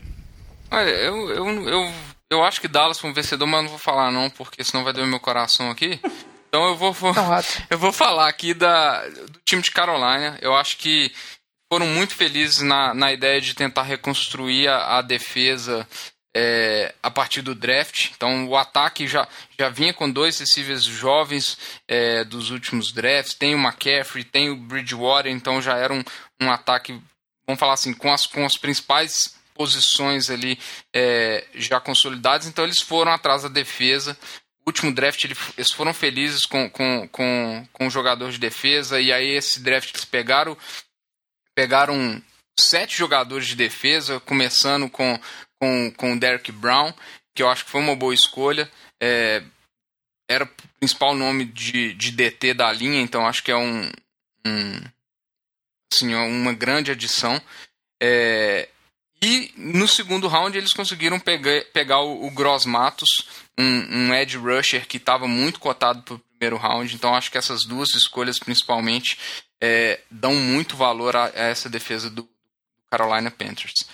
Olha, eu, eu, eu, eu acho que Dallas foi um vencedor, mas não vou falar não, porque senão vai doer meu coração aqui. Então eu vou, vou [laughs] eu vou falar aqui da, do time de Carolina. Eu acho que foram muito felizes na, na ideia de tentar reconstruir a, a defesa é, a partir do draft. Então o ataque já, já vinha com dois receivers jovens é, dos últimos drafts. Tem o McCaffrey, tem o Bridgewater, então já era um, um ataque vamos falar assim, com as, com as principais posições ali é, já consolidadas, então eles foram atrás da defesa. O último draft eles foram felizes com, com, com, com o jogador de defesa, e aí esse draft eles pegaram, pegaram sete jogadores de defesa, começando com, com, com o Derek Brown, que eu acho que foi uma boa escolha. É, era o principal nome de, de DT da linha, então acho que é um, um assim, uma grande adição. É, e no segundo round eles conseguiram pegar, pegar o, o Gross Matos, um, um edge rusher que estava muito cotado para o primeiro round. Então acho que essas duas escolhas principalmente é, dão muito valor a, a, essa defesa do Carolina Panthers.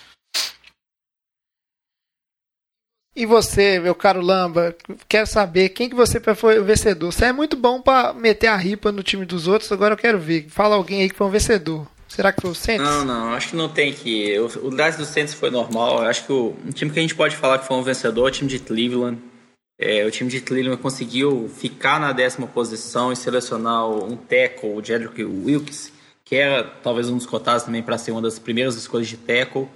E você, meu caro Lamba, quero saber quem que você foi o vencedor. Você é muito bom para meter a ripa no time dos outros, agora eu quero ver. Fala alguém aí que foi um vencedor. Será que foi o Saints? Não, não, acho que não tem que. O, o draft do Saints foi normal. Eu acho que o, o, time que a gente pode falar que foi um vencedor é o time de Cleveland. É, o time de Cleveland conseguiu ficar na décima posição e selecionar um tackle, o Jedrick Wilkes, que era talvez um dos cotados também para ser uma das primeiras escolhas de tackle.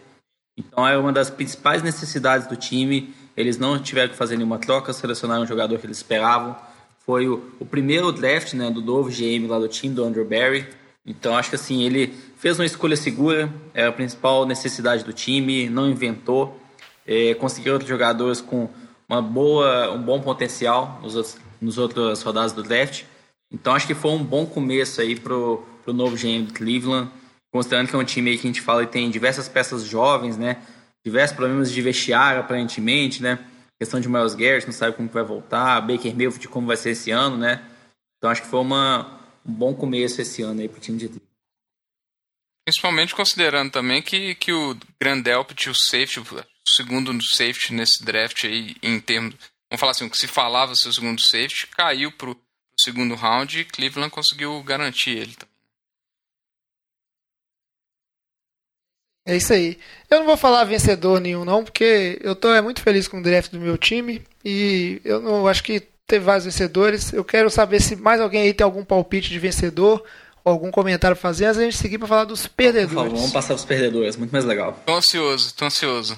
Então é uma das principais necessidades do time eles não tiveram que fazer nenhuma troca, selecionaram um jogador que eles esperavam. Foi o, o primeiro draft né, do novo GM lá do time, do Andrew Barry. Então acho que assim, ele fez uma escolha segura, era a principal necessidade do time, não inventou. É, conseguiu outros jogadores com uma boa, um bom potencial nos outros, nos outras rodadas do draft. Então acho que foi um bom começo aí pro, pro novo GM do Cleveland, considerando que é um time que a gente fala e tem diversas peças jovens, né? Diversos problemas de vestiário, aparentemente, né? questão de Miles Garrett, não sabe como vai voltar, Baker Mayfield como vai ser esse ano, né? Então acho que foi uma, um bom começo esse ano aí pro time de Principalmente considerando também que, que o Grandelpit, o safety, o segundo safety nesse draft aí, em termos. Vamos falar assim, o que se falava ser o segundo safety, caiu pro segundo round e Cleveland conseguiu garantir ele também. É isso aí. Eu não vou falar vencedor nenhum, não, porque eu tô é, muito feliz com o draft do meu time e eu não acho que teve vários vencedores. Eu quero saber se mais alguém aí tem algum palpite de vencedor ou algum comentário pra fazer, antes a gente seguir para falar dos perdedores. Por favor, vamos passar os perdedores, muito mais legal. Tô ansioso, tô ansioso.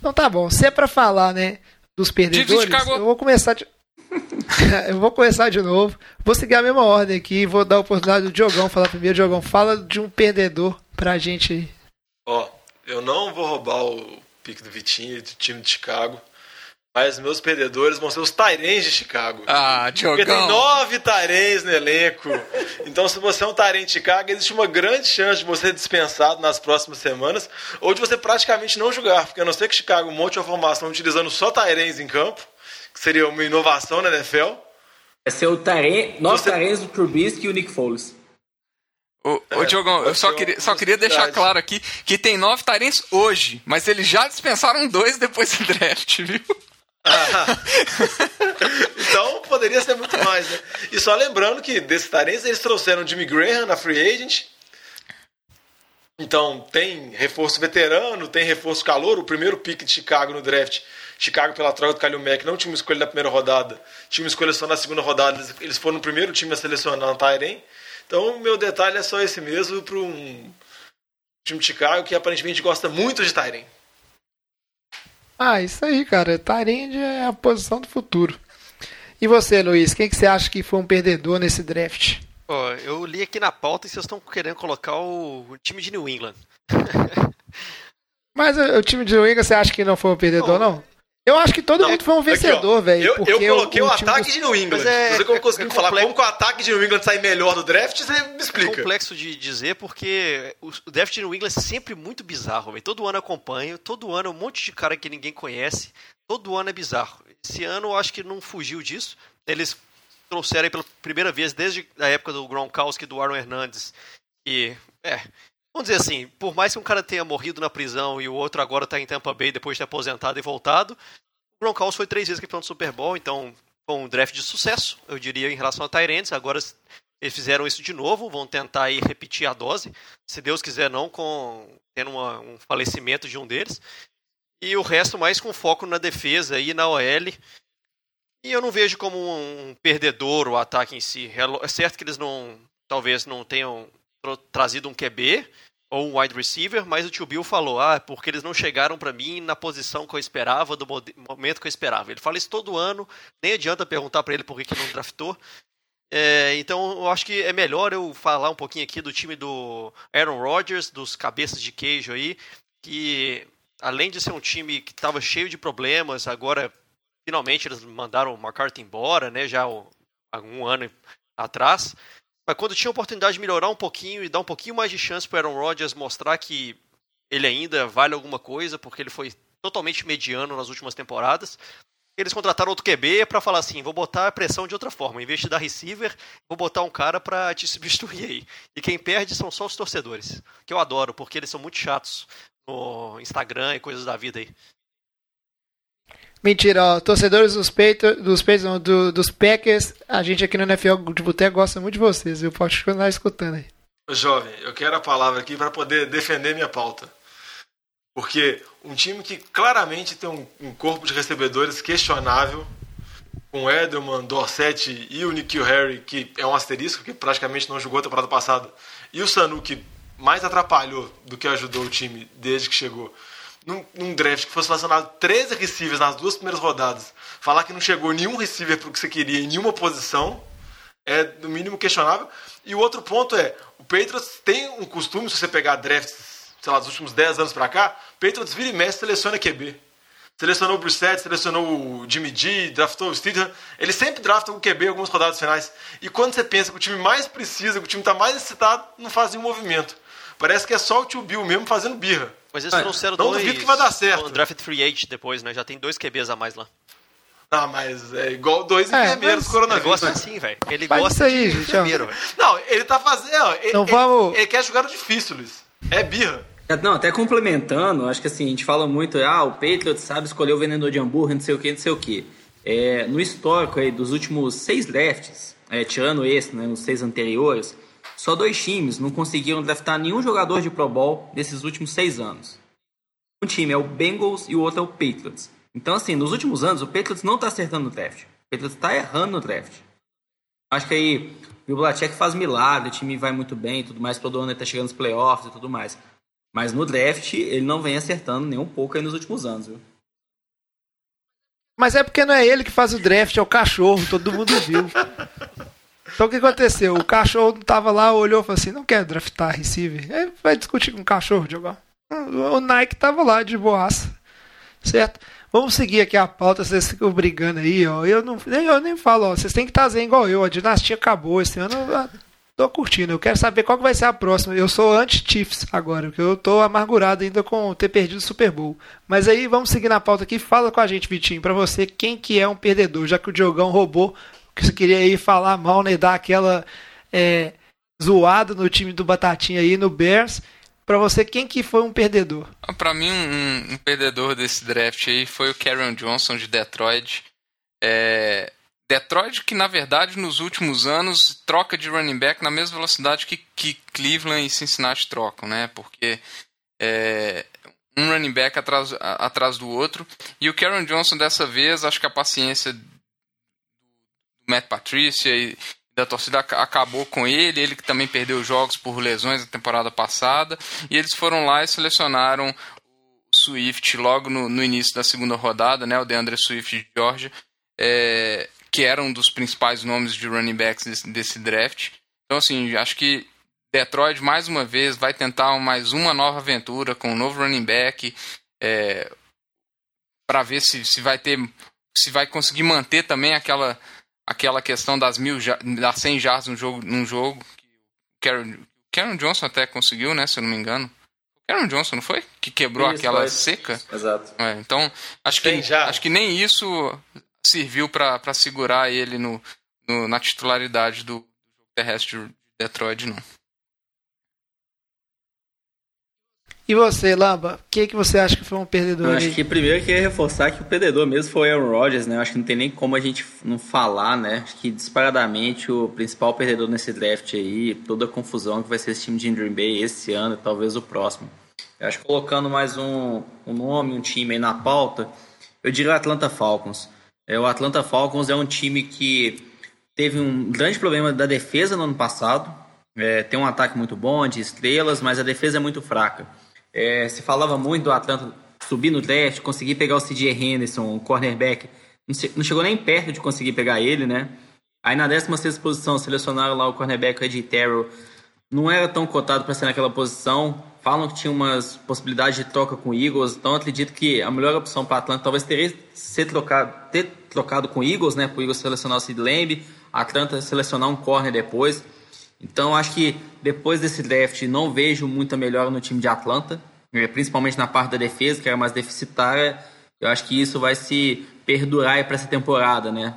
Então tá bom, se é pra falar, né, dos perdedores, eu vou começar de... [laughs] eu vou começar de novo. Vou seguir a mesma ordem aqui, vou dar a oportunidade do Diogão falar primeiro. Diogão, fala de um perdedor pra gente. Ó, eu não vou roubar o pique do Vitinho e do time de Chicago. Mas meus perdedores vão ser os Tyrens de Chicago. Ah, Porque tem Diogão. nove Tyrens no elenco. Então, se você é um Tyrene de Chicago, existe uma grande chance de você ser dispensado nas próximas semanas ou de você praticamente não jogar. Porque a não ser que Chicago monte uma formação utilizando só Tyrens em campo, que seria uma inovação na NFL. Vai ser o Taren, nove Você- Tarens do Trubisky e o Nick Foles. Ô, ô Diogão, eu só queria, só queria deixar claro aqui que tem nove Tyrants hoje, mas eles já dispensaram dois depois do draft, viu? [laughs] Então, poderia ser muito mais, né? E só lembrando que desses Tyrens, eles trouxeram Jimmy Graham na free agent. Então, tem reforço veterano, tem reforço calor. O primeiro pick de Chicago no draft, Chicago pela troca do Kalil Mack, não tinha uma escolha na primeira rodada, tinha uma escolha só na segunda rodada. Eles- foram o primeiro time a selecionar um Tyren. Então, o meu detalhe é só esse mesmo para um time de Chicago que aparentemente gosta muito de Tyren. Ah, isso aí, cara. Tyrande é a posição do futuro. E você, Luiz, quem que você acha que foi um perdedor nesse draft? Ó, eu li aqui na pauta e vocês estão querendo colocar o, o time de New England. [laughs] Mas o, o time de New England, você acha que não foi um perdedor, não? Eu acho que todo Não, mundo foi um vencedor, velho. Eu, eu coloquei o, time ataque dos- de New England. Mas é- Se você conseguir é me falar complexo. como que o ataque de New England sai melhor do draft, você me É explica. complexo de dizer porque o o draft de New England é sempre muito bizarro, velho. Todo ano eu acompanho, todo ano é um monte de cara que ninguém conhece, todo ano é bizarro. Esse ano eu acho que não fugiu disso. Eles trouxeram aí pela primeira vez desde a época do Gronkowski e do Aaron Hernandez. E, é, vamos dizer assim, por mais que um cara tenha morrido na prisão e o outro agora tá em Tampa Bay depois de ter aposentado e voltado, o Gronkowski foi três vezes campeão do Super Bowl, então foi um draft de sucesso, eu diria, em relação a Tyrants. Agora eles fizeram isso de novo, vão tentar aí repetir a dose. Se Deus quiser, não com tendo uma- um falecimento de um deles. E o resto mais com foco na defesa e na OL. E eu não vejo como um perdedor o ataque em si. É É certo que eles não, talvez não tenham trazido um QB ou um wide receiver, mas o tio Bill falou, ah, porque eles não chegaram pra mim na posição que eu esperava, do momento que eu esperava. Ele fala isso todo ano, nem adianta perguntar pra ele por que que não draftou. É, então eu acho que é melhor eu falar um pouquinho aqui do time do Aaron Rodgers, dos cabeças de queijo aí, que além de ser um time que estava cheio de problemas, agora finalmente eles mandaram o McCarthy embora, né, já há um ano atrás. Mas quando tinha a oportunidade de melhorar um pouquinho e dar um pouquinho mais de chance para Aaron Rodgers mostrar que ele ainda vale alguma coisa, porque ele foi totalmente mediano nas últimas temporadas, eles contrataram outro QB para falar assim, vou botar a pressão de outra forma, em vez de dar receiver, vou botar um cara para te substituir aí. E quem perde são só os torcedores, que eu adoro, porque eles são muito chatos no Instagram e coisas da vida aí. Mentira, ó. Torcedores dos Patriots, dos, Patriots, não, do- dos Packers, a gente aqui no NFL de Boteco gosta muito de vocês, viu? Pode continuar escutando aí. Jovem, eu quero a palavra aqui para poder defender minha pauta. Porque um time que claramente tem um, um corpo de recebedores questionável, com Edelman, Dorset e o Nikhil Harry, que é um asterisco, que praticamente não jogou a temporada passada, e o Sanu, que mais atrapalhou do que ajudou o time desde que chegou. Num, num draft que fosse selecionado 13 receivers nas duas primeiras rodadas, falar que não chegou nenhum receiver para o que você queria em nenhuma posição, é no mínimo questionável. E o outro ponto é, o Patriots tem um costume, se você pegar drafts, sei lá, dos últimos 10 anos pra cá, Patriots vira e mexe seleciona QB. Selecionou o Brissett, selecionou o Jimmy G, draftou o Stidham. Eles sempre draftam o QB em algumas rodadas finais. E quando você pensa que o time mais precisa, que o time tá mais excitado, não faz nenhum movimento. Parece que é só o tio Bill mesmo fazendo birra. Mas eles Ah, trouxeram não dois duvido que vai dar certo. um draft free agent depois, né? Já tem dois QBs a mais lá. Não, mas é igual dois É, enfermeiros mas- coronavírus. Ele gosta né? assim, velho. Ele Faz gosta isso aí, de gente, ó. enfermeiro, velho. Não, ele tá fazendo. ó, Ele, Não vamos- ele, ele quer jogar no difícil, Luiz. É birra. É, Não, até complementando, acho que assim, a gente fala muito, ah, o Patriots sabe escolher o vendedor de hambúrguer, não sei o que, não sei o que. É, no histórico aí dos últimos seis drafts, é, tirando esse, né, os seis anteriores, só dois times não conseguiram draftar nenhum jogador de Pro Bowl desses últimos seis anos. Um time é o Bengals e o outro é o Patriots. Então, assim, nos últimos anos, o Patriots não tá acertando no draft. O Patriots tá errando no draft. Acho que aí o Belichick faz milagre, o time vai muito bem e tudo mais, todo ano ele tá chegando nos playoffs e tudo mais. Mas no draft, ele não vem acertando nem um pouco aí nos últimos anos, viu? Mas é porque não é ele que faz o draft, é o cachorro, todo mundo viu. [laughs] Então o que aconteceu? O cachorro tava lá, olhou e falou assim: não quero draftar receiver. Aí vai discutir com o cachorro, Diogo. O Nike tava lá de boaça. Certo? Vamos seguir aqui a pauta, vocês ficam brigando aí, ó. Eu, não, nem, eu nem falo, ó. Vocês têm que trazer igual eu. A dinastia acabou esse ano. Eu, tô curtindo. Eu quero saber qual que vai ser a próxima. Eu sou anti-Chiefs agora, porque eu tô amargurado ainda com ter perdido o Super Bowl. Mas aí vamos seguir na pauta aqui. Fala com a gente, Vitinho, pra você, quem que é um perdedor, já que o Diogão roubou, que você queria aí falar mal, né? Dar aquela é, zoada no time do Batatinha aí, no Bears. Pra você, quem que foi um perdedor? Ah, Pra mim, um, um perdedor desse draft aí foi o Karen Johnson de Detroit. É, Detroit que, na verdade, nos últimos anos troca de running back na mesma velocidade que, que Cleveland e Cincinnati trocam, né? Porque é, um running back atrás, atrás do outro. E o Karen Johnson, dessa vez, acho que a paciência Matt Patricia e da torcida ac- acabou com ele, ele que também perdeu jogos por lesões na temporada passada, e eles foram lá e selecionaram o Swift logo no, no início da segunda rodada, né, o DeAndre Swift de Georgia, é, que era um dos principais nomes de running backs desse, desse draft. Então, assim, acho que Detroit, mais uma vez, vai tentar mais uma nova aventura com um novo running back, é, para ver se, se vai ter se vai conseguir manter também aquela aquela questão das mil das 100 jardas num jogo num jogo que o Karen, Karen Johnson até conseguiu né se eu não me engano Karen Johnson não foi que quebrou Isso, aquela foi. seca Exato. É, então acho que acho que nem isso serviu para segurar ele no, no- na titularidade do, do jogo terrestre de Detroit não E você, Lamba, o que, que você acha que foi um perdedor Eu aí? acho que primeiro eu queria reforçar que o perdedor mesmo foi o Aaron Rodgers, né? Eu acho que não tem nem como a gente não falar, né? Acho que disparadamente o principal perdedor nesse draft aí, toda a confusão que vai ser esse time de Green Bay esse ano e talvez o próximo. Eu acho que colocando mais um, um nome, um time aí na pauta, eu diria o Atlanta Falcons. É, o Atlanta Falcons é um time que teve um grande problema da defesa no ano passado. É, tem um ataque muito bom, de estrelas, mas a defesa é muito fraca. É, se falava muito do Atlanta subir no draft, conseguir pegar o CJ Henderson, o cornerback. Não, che- não chegou nem perto de conseguir pegar ele, né? Aí na 16 posição selecionaram lá o cornerback Ed Terrell. Não era tão cotado para ser naquela posição. Falam que tinha umas possibilidades de troca com o Eagles. Então acredito que a melhor opção para Atlanta talvez teria ser trocado, ter trocado com o Eagles, né? Para o Eagles selecionar o Sid Lamb, Atlanta selecionar um corner depois. Então acho que depois desse draft não vejo muita melhora no time de Atlanta, eh, principalmente na parte da defesa, que era mais deficitária. Eu acho que isso vai se perdurar para essa temporada, né?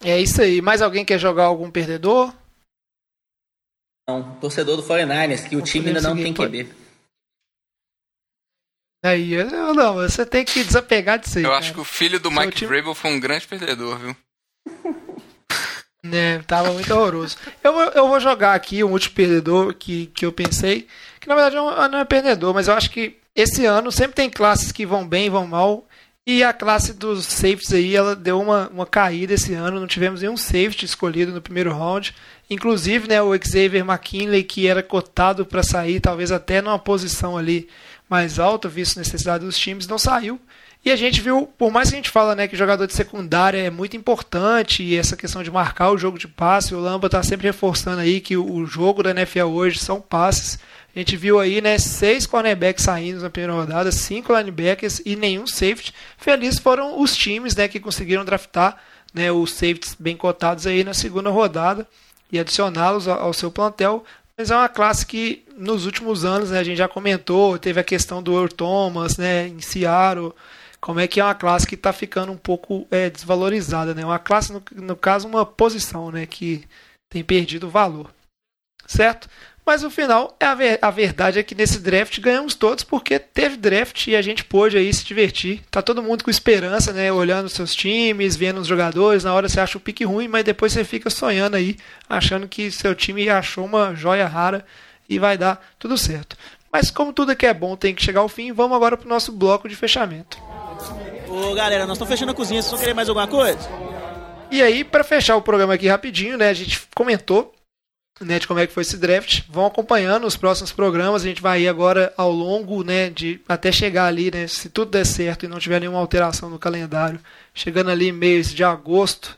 É isso aí. Mais alguém quer jogar algum perdedor? Não, torcedor do 49ers, que o time ainda não tem seguir, QB. Aí, eu- não, você tem que desapegar disso aí. eu cara. acho que o filho do Seu Mike time- Vrabel foi um grande perdedor viu [laughs] né, tava muito horroroso. Eu, eu vou jogar aqui um último perdedor que, que eu pensei, que na verdade não não é perdedor, mas eu acho que esse ano sempre tem classes que vão bem e vão mal. E a classe dos safeties aí, ela deu uma, uma caída esse ano. Não tivemos nenhum safety escolhido no primeiro round. Inclusive, né, o Xavier McKinley, que era cotado para sair, talvez até numa posição ali mais alta, visto necessidade dos times, não saiu. E a gente viu, por mais que a gente fala né, que jogador de secundária é muito importante, e essa questão de marcar o jogo de passe, o Lamba está sempre reforçando aí que o jogo da NFL hoje são passes. A gente viu aí, né, seis cornerbacks saindo na primeira rodada, cinco linebackers e nenhum safety. Felizes foram os times, né, que conseguiram draftar, né, os safeties bem cotados aí na segunda rodada e adicioná-los ao seu plantel. Mas é uma classe que nos últimos anos, né, a gente já comentou, teve a questão do Earl Thomas, né, em Seattle, como é que é uma classe que está ficando um pouco é, desvalorizada, né? Uma classe, no, no caso, uma posição, né, que tem perdido valor, certo? Mas no final, é a, ver, a verdade é que nesse draft ganhamos todos porque teve draft e a gente pôde aí se divertir. Tá todo mundo com esperança, né? Olhando seus times, vendo os jogadores. Na hora você acha o pique ruim, mas depois você fica sonhando aí, achando que seu time achou uma joia rara e vai dar tudo certo. Mas como tudo que é bom tem que chegar ao fim, vamos agora pro nosso bloco de fechamento. Ô galera, nós estamos fechando a cozinha, vocês vão querer mais alguma coisa? E aí, para fechar o programa aqui rapidinho, né? A gente comentou né, de como é que foi esse draft. Vão acompanhando os próximos programas. A gente vai agora ao longo, né, de até chegar ali, né, se tudo der certo e não tiver nenhuma alteração no calendário, chegando ali mês de agosto,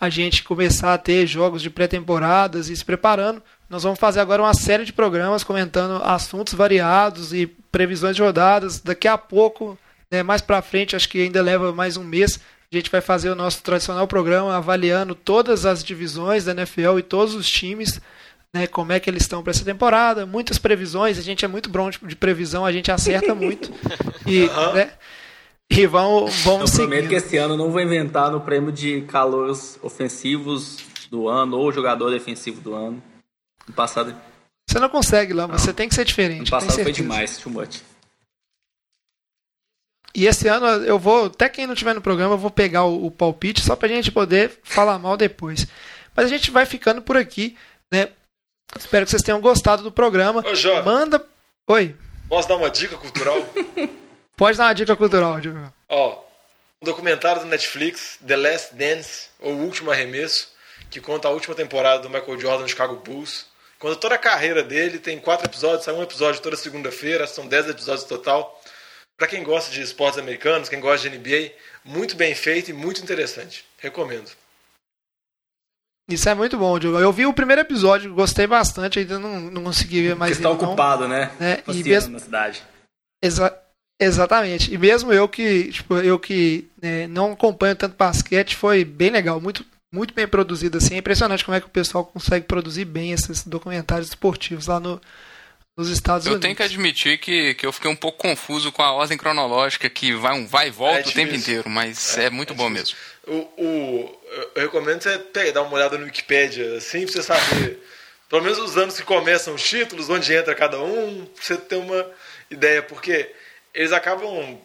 a gente começar a ter jogos de pré-temporadas e se preparando. Nós vamos fazer agora uma série de programas comentando assuntos variados e previsões de rodadas. Daqui a pouco, né, mais para frente, acho que ainda leva mais um mês, a gente vai fazer o nosso tradicional programa avaliando todas as divisões da NFL e todos os times né, como é que eles estão para essa temporada, muitas previsões, a gente é muito bom de previsão, a gente acerta [laughs] muito. e, Aham. né, e vão, vão Eu prometo seguindo. que esse ano eu não vou inventar no prêmio de calouros ofensivos do ano ou jogador defensivo do ano. No passado, Você não consegue, lá, você tem que ser diferente. no passado foi demais, too much. E esse ano eu vou, até quem não tiver no programa, eu vou pegar o, o palpite só pra gente poder falar mal depois. Mas a gente vai ficando por aqui, né? Espero que vocês tenham gostado do programa. Ô, Jó. Manda. Oi. Posso dar uma dica cultural? [laughs] Pode dar uma dica cultural, Diogo. Ó, um documentário do Netflix, The Last Dance, ou O Último Arremesso, que conta a última temporada do Michael Jordan no Chicago Bulls. Conta toda a carreira dele, tem quatro episódios, sai um episódio toda segunda-feira, são dez episódios total. Pra quem gosta de esportes americanos, quem gosta de NBA, muito bem feito e muito interessante. Recomendo. Isso é muito bom, Diogo. Eu vi o primeiro episódio, gostei bastante, ainda não, não consegui ver mais Porque está ocupado, né? É, e mesmo- na cidade. Exa- exatamente. E mesmo eu que, tipo, eu que né, não acompanho tanto basquete, foi bem legal, muito, muito bem produzido assim. É impressionante como é que o pessoal consegue produzir bem esses documentários esportivos lá no, nos Estados Eu Unidos. tenho que admitir que, que eu fiquei um pouco confuso com a ordem cronológica, que vai um vai e volta É o tempo inteiro, mas é, muito bom mesmo. O, o, eu recomendo você pegar, dar uma olhada no Wikipedia, assim, pra você saber pelo menos os anos que começam os títulos, onde entra cada um, pra você ter uma ideia, porque eles acabam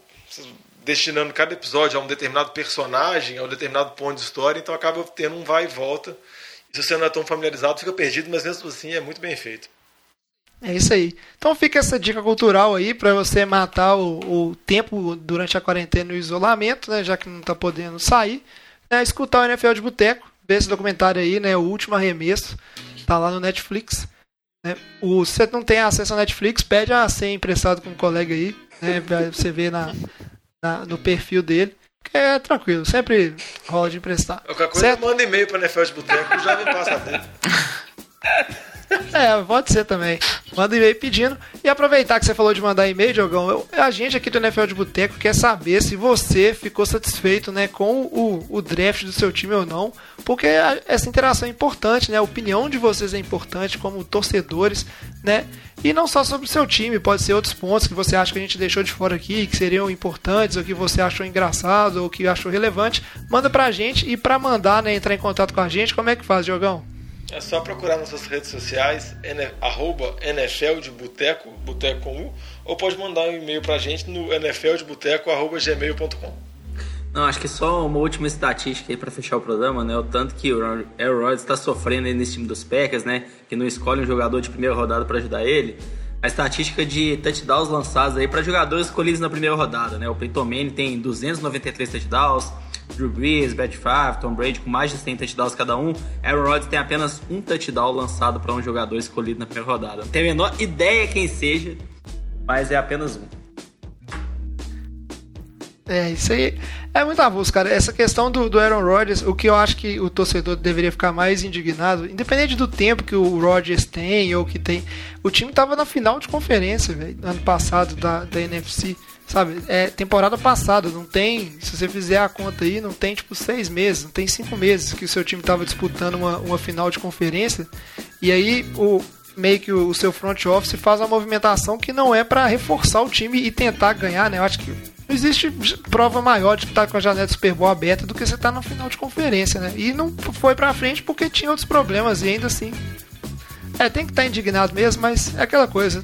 destinando cada episódio a um determinado personagem, a um determinado ponto de história, então acaba tendo um vai e volta. E se você não é tão familiarizado, fica perdido, mas mesmo assim é muito bem feito. É isso aí. Então fica essa dica cultural aí para você matar o, o tempo durante a quarentena e o isolamento, né, já que não tá podendo sair. Né, escutar o NFL de Boteco, ver esse documentário aí, né, o último arremesso, tá lá no Netflix. Né. O, se você não tem acesso ao Netflix, pede a ser emprestado com um colega aí, né, pra você ver na, na- no perfil dele. Que é tranquilo, sempre rola de emprestar. Qualquer coisa, Certo? manda e-mail pra NFL de Boteco já vem passar dele. É, pode ser também. Manda e-mail pedindo. E aproveitar que você falou de mandar e-mail, Diogão, eu- a gente aqui do NFL de Boteco quer saber se você ficou satisfeito né, com o, o draft do seu time ou não. Porque a- essa interação é importante, né? A opinião de vocês é importante como torcedores, né? E não só sobre o seu time, pode ser outros pontos que você acha que a gente deixou de fora aqui, que seriam importantes, ou que você achou engraçado, ou que achou relevante. Manda pra gente e pra mandar, né, entrar em contato com a gente, como é que faz, Diogão? É só procurar nossas redes sociais, arroba NFL de Boteco, Boteco com U, ou pode mandar um e-mail pra gente no nfldeboteco.gmail.com. Não, acho que só uma última estatística aí pra fechar o programa, né? O tanto que o Aaron Rodgers está sofrendo aí nesse time dos Packers, né? Que não escolhe um jogador de primeira rodada pra ajudar ele. A estatística de touchdowns lançados aí pra jogadores escolhidos na primeira rodada, né? O Peyton Manning tem 293 touchdowns, Drew Brees, Brett Tom Brady com mais de 100 touchdowns cada um. Aaron Rodgers tem apenas um touchdown lançado pra um jogador escolhido na primeira rodada. Não tenho a menor ideia quem seja, mas é apenas um. É, isso aí é muito avulso, cara. Essa questão do, do Aaron Rodgers, o que eu acho que o torcedor deveria ficar mais indignado, independente do tempo que o Rodgers tem ou que tem, o time tava na final de conferência, velho, ano passado da, da NFC, sabe? É temporada passada, não tem, se você fizer a conta aí, não tem tipo seis meses, não tem cinco meses que o seu time tava disputando uma, uma final de conferência, e aí o meio que o, seu front office faz uma movimentação que não é para reforçar o time e tentar ganhar, né? Eu acho que não existe prova maior de estar com a janela de Super Bowl aberta do que você estar tá no final de conferência, né? E não foi pra frente porque tinha outros problemas e ainda assim. É, tem que estar tá indignado mesmo, mas é aquela coisa.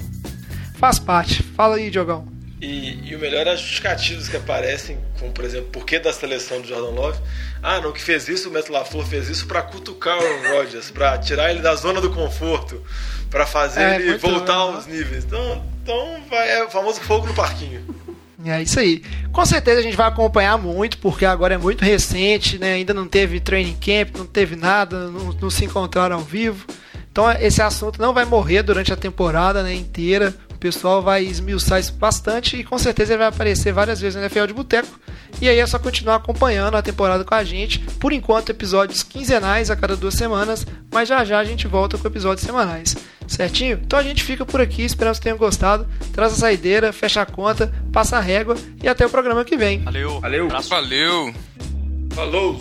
Faz parte. Fala aí, Diogão. E, e, o melhor é as justificativas que aparecem, como por exemplo, por que da seleção do Jordan Love? Ah, não, que fez isso, o Matt LaFleur fez isso para cutucar o Rodgers, para tirar ele da zona do conforto, para fazer é, ele voltar bom, aos níveis. Então, então vai, é o famoso fogo no parquinho. [laughs] É isso aí. Com certeza a gente vai acompanhar muito, porque agora é muito recente, né? Ainda não teve training camp, não teve nada, não, não se encontraram ao vivo. Então esse assunto não vai morrer durante a temporada né, inteira. O pessoal vai esmiuçar isso bastante e com certeza ele vai aparecer várias vezes no NFL de Boteco. E aí é só continuar acompanhando a temporada com a gente. Por enquanto, episódios quinzenais a cada duas semanas, mas já já a gente volta com episódios semanais. Certinho? Então a gente fica por aqui, esperamos que tenham gostado. Traz a saideira, fecha a conta, passa a régua e até o programa que vem. Valeu. Valeu. Valeu. Falou.